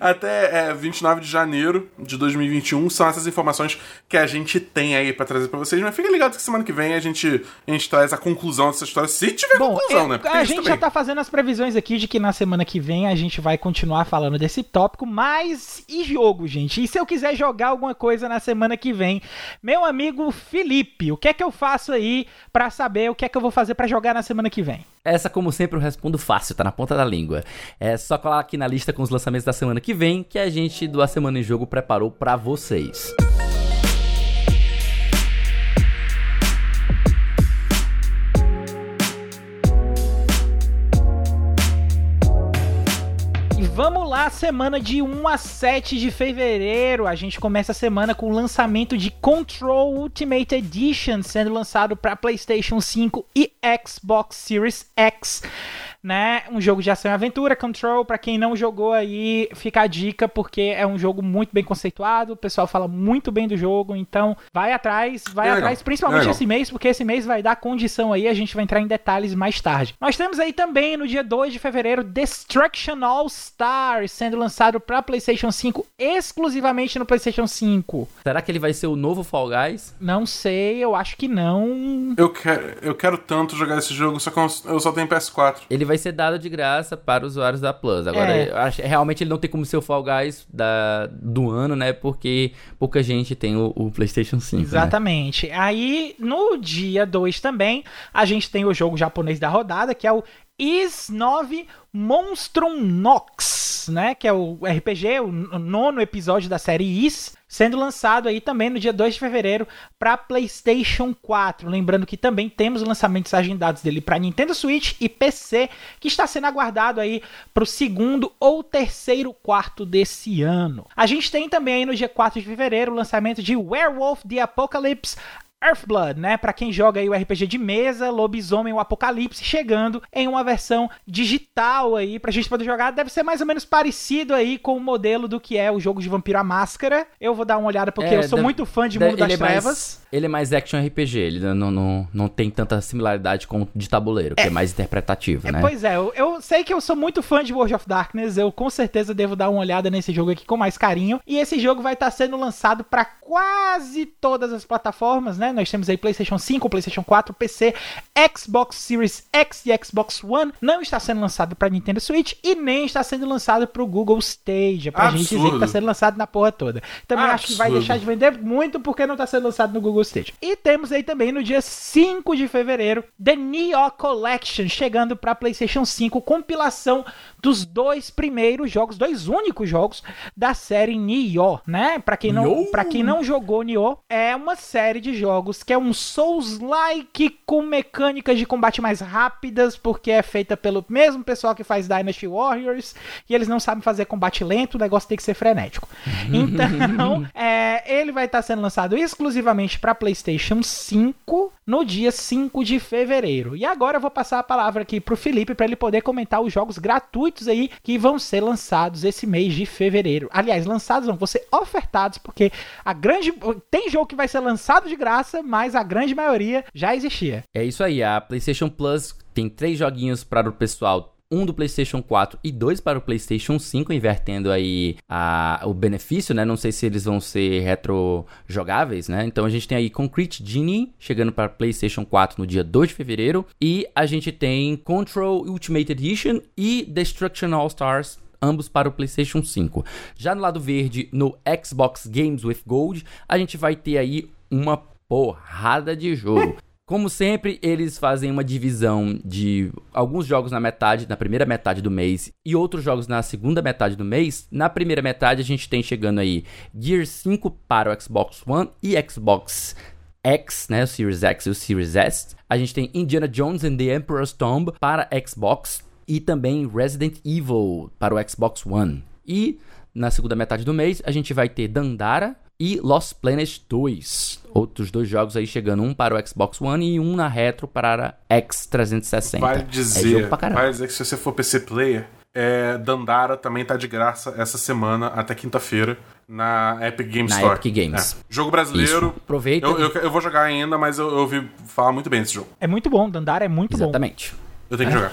Até é, 29 de janeiro de 2021 são essas informações que a gente tem aí para trazer para vocês. Mas fica ligado que semana que vem a gente, a gente traz a conclusão dessa história, se tiver Bom, conclusão, eu, né? Porque a gente também. já tá fazendo as previsões aqui de que na semana que vem a gente vai continuar falando desse tópico, mas e jogo, gente? E se eu quiser jogar alguma coisa na semana que vem? Meu amigo Felipe, o que é que eu faço aí para saber o que é que eu vou fazer para jogar na semana que vem? Essa, como sempre, eu respondo fácil, tá na ponta da língua. É só colar aqui na lista com os lançamentos da semana que vem, que a gente do A Semana em Jogo preparou para vocês. Vamos lá, semana de 1 a 7 de fevereiro. A gente começa a semana com o lançamento de Control Ultimate Edition, sendo lançado para PlayStation 5 e Xbox Series X né? Um jogo de ação e aventura, Control, para quem não jogou aí, fica a dica porque é um jogo muito bem conceituado, o pessoal fala muito bem do jogo, então vai atrás, vai é atrás, principalmente é esse mês, porque esse mês vai dar condição aí, a gente vai entrar em detalhes mais tarde. Nós temos aí também no dia 2 de fevereiro Destruction All Stars sendo lançado para PlayStation 5 exclusivamente no PlayStation 5. Será que ele vai ser o novo Fall Guys? Não sei, eu acho que não. Eu quero, eu quero tanto jogar esse jogo, só que eu só tenho PS4. Ele vai ser dado de graça para usuários da Plus. Agora, é. acho, realmente ele não tem como ser o Fall Guys da, do ano, né? Porque pouca gente tem o, o PlayStation 5. Né? Exatamente. Né? Aí, no dia 2 também, a gente tem o jogo japonês da rodada, que é o Is 9 Monstrum Nox, né? Que é o RPG, o nono episódio da série Is, sendo lançado aí também no dia 2 de fevereiro para PlayStation 4. Lembrando que também temos lançamentos agendados dele para Nintendo Switch e PC, que está sendo aguardado aí para o segundo ou terceiro quarto desse ano. A gente tem também aí no dia 4 de fevereiro o lançamento de Werewolf the Apocalypse Earthblood, né? Para quem joga aí o RPG de mesa, Lobisomem o Apocalipse chegando em uma versão digital aí pra gente poder jogar. Deve ser mais ou menos parecido aí com o modelo do que é o jogo de Vampiro à Máscara. Eu vou dar uma olhada porque é, eu sou muito fã de Mundo das é Trevas. Mais, ele é mais action RPG, ele não, não, não tem tanta similaridade com o de tabuleiro, que é, é mais interpretativo, é, né? Pois é, eu, eu sei que eu sou muito fã de World of Darkness, eu com certeza devo dar uma olhada nesse jogo aqui com mais carinho. E esse jogo vai estar sendo lançado para quase todas as plataformas, né? Nós temos aí PlayStation 5, PlayStation 4, PC, Xbox Series X e Xbox One. Não está sendo lançado para Nintendo Switch e nem está sendo lançado para o Google Stage. Pra Absurdo. gente dizer que está sendo lançado na porra toda. Também Absurdo. acho que vai deixar de vender muito porque não está sendo lançado no Google Stage. E temos aí também no dia 5 de fevereiro The Neo Collection chegando para PlayStation 5, compilação dos dois primeiros jogos, dois únicos jogos da série Nioh, né? Para quem não, para quem não jogou Nioh, é uma série de jogos que é um Souls-like com mecânicas de combate mais rápidas, porque é feita pelo mesmo pessoal que faz Dynasty Warriors, e eles não sabem fazer combate lento, o negócio tem que ser frenético. *laughs* Então, é, ele vai estar sendo lançado exclusivamente para PlayStation 5 no dia 5 de fevereiro. E agora eu vou passar a palavra aqui pro Felipe para ele poder comentar os jogos gratuitos aí que vão ser lançados esse mês de fevereiro. Aliás, lançados vão ser ofertados, porque a grande tem jogo que vai ser lançado de graça, mas a grande maioria já existia. É isso aí, a PlayStation Plus tem três joguinhos para o pessoal um do PlayStation 4 e dois para o PlayStation 5, invertendo aí a, o benefício, né? Não sei se eles vão ser retrojogáveis, né? Então a gente tem aí Concrete Genie chegando para PlayStation 4 no dia 2 de fevereiro e a gente tem Control Ultimate Edition e Destruction All Stars ambos para o PlayStation 5. Já no lado verde, no Xbox Games with Gold, a gente vai ter aí uma porrada de jogo. Como sempre, eles fazem uma divisão de alguns jogos na metade, na primeira metade do mês, e outros jogos na segunda metade do mês. Na primeira metade, a gente tem chegando aí Gear 5 para o Xbox One e Xbox X, né, o Series X e o Series S. A gente tem Indiana Jones and the Emperor's Tomb para Xbox e também Resident Evil para o Xbox One. E na segunda metade do mês a gente vai ter Dandara e Lost Planet 2. Outros dois jogos aí chegando, um para o Xbox One e um na retro para a X360. Vai é dizer, vai dizer que se você for PC player, é, Dandara também tá de graça essa semana até quinta-feira na Epic Game Na Store. Epic Games. É. Jogo brasileiro. Isso. Aproveita. Eu, eu, eu vou jogar ainda, mas eu, eu ouvi falar muito bem desse jogo. É muito bom, Dandara é muito bom. Exatamente. Eu tenho que jogar.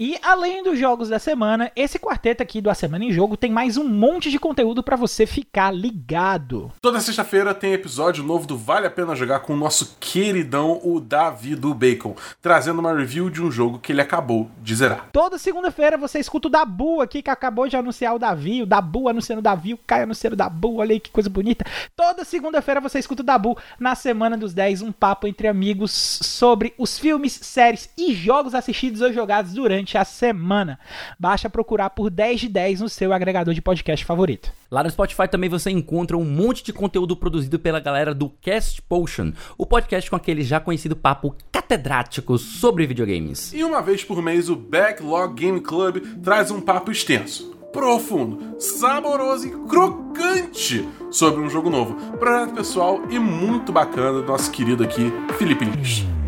E além dos jogos da semana, esse quarteto aqui do A Semana em Jogo tem mais um monte de conteúdo pra você ficar ligado. Toda sexta-feira tem episódio novo do Vale a Pena Jogar com o nosso queridão, o Davi do Bacon, trazendo uma review de um jogo que ele acabou de zerar. Toda segunda-feira você escuta o Dabu aqui, que acabou de anunciar o Davi, o Dabu anunciando o Davi, o Caio anunciando o Dabu, olha aí que coisa bonita. Toda segunda-feira você escuta o Dabu na Semana dos 10, um papo entre amigos sobre os filmes, séries e jogos assistidos ou jogados durante a semana. Basta procurar por 10 de 10 no seu agregador de podcast favorito. Lá no Spotify também você encontra um monte de conteúdo produzido pela galera do Cast Potion, o podcast com aquele já conhecido papo catedrático sobre videogames. E uma vez por mês, o Backlog Game Club traz um papo extenso, profundo, saboroso e crocante sobre um jogo novo. Projeto pessoal e muito bacana do nosso querido aqui, Felipe Lins.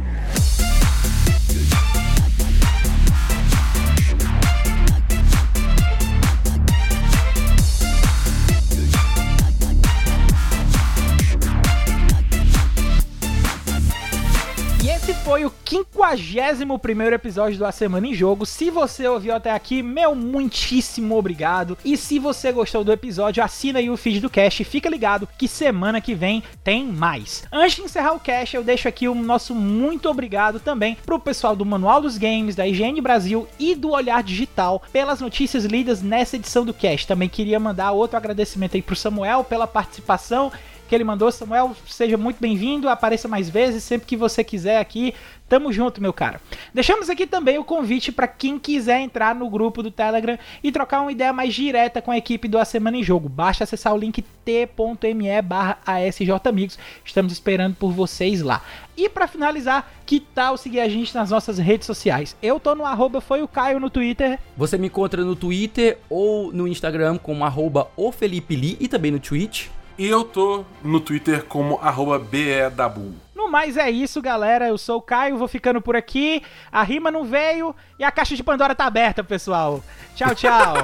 Foi o 51 primeiro episódio do A Semana em Jogo. Se você ouviu até aqui, meu muitíssimo obrigado. E se você gostou do episódio, assina aí o feed do cast e fica ligado que semana que vem tem mais. Antes de encerrar o cast, eu deixo aqui o nosso muito obrigado também pro pessoal do Manual dos Games, da IGN Brasil e do Olhar Digital pelas notícias lidas nessa edição do cast. Também queria mandar outro agradecimento aí pro Samuel pela participação que ele mandou. Samuel, seja muito bem-vindo, apareça mais vezes, sempre que você quiser aqui. Tamo junto, meu cara. Deixamos aqui também o convite para quem quiser entrar no grupo do Telegram e trocar uma ideia mais direta com a equipe do A Semana em Jogo. Basta acessar o link t.me barra ASJamigos. Estamos esperando por vocês lá. E para finalizar, que tal seguir a gente nas nossas redes sociais? Eu tô no arroba foi o Caio no Twitter. Você me encontra no Twitter ou no Instagram como arroba o Felipe e também no Twitch. E eu tô no Twitter como arroba BEDabu. No mais é isso, galera. Eu sou o Caio, vou ficando por aqui. A rima não veio e a caixa de Pandora tá aberta, pessoal. Tchau, *laughs* tchau.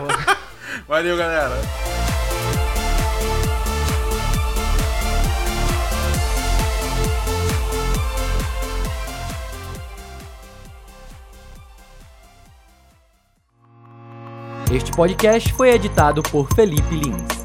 Valeu, galera! Este podcast foi editado por Felipe Lins.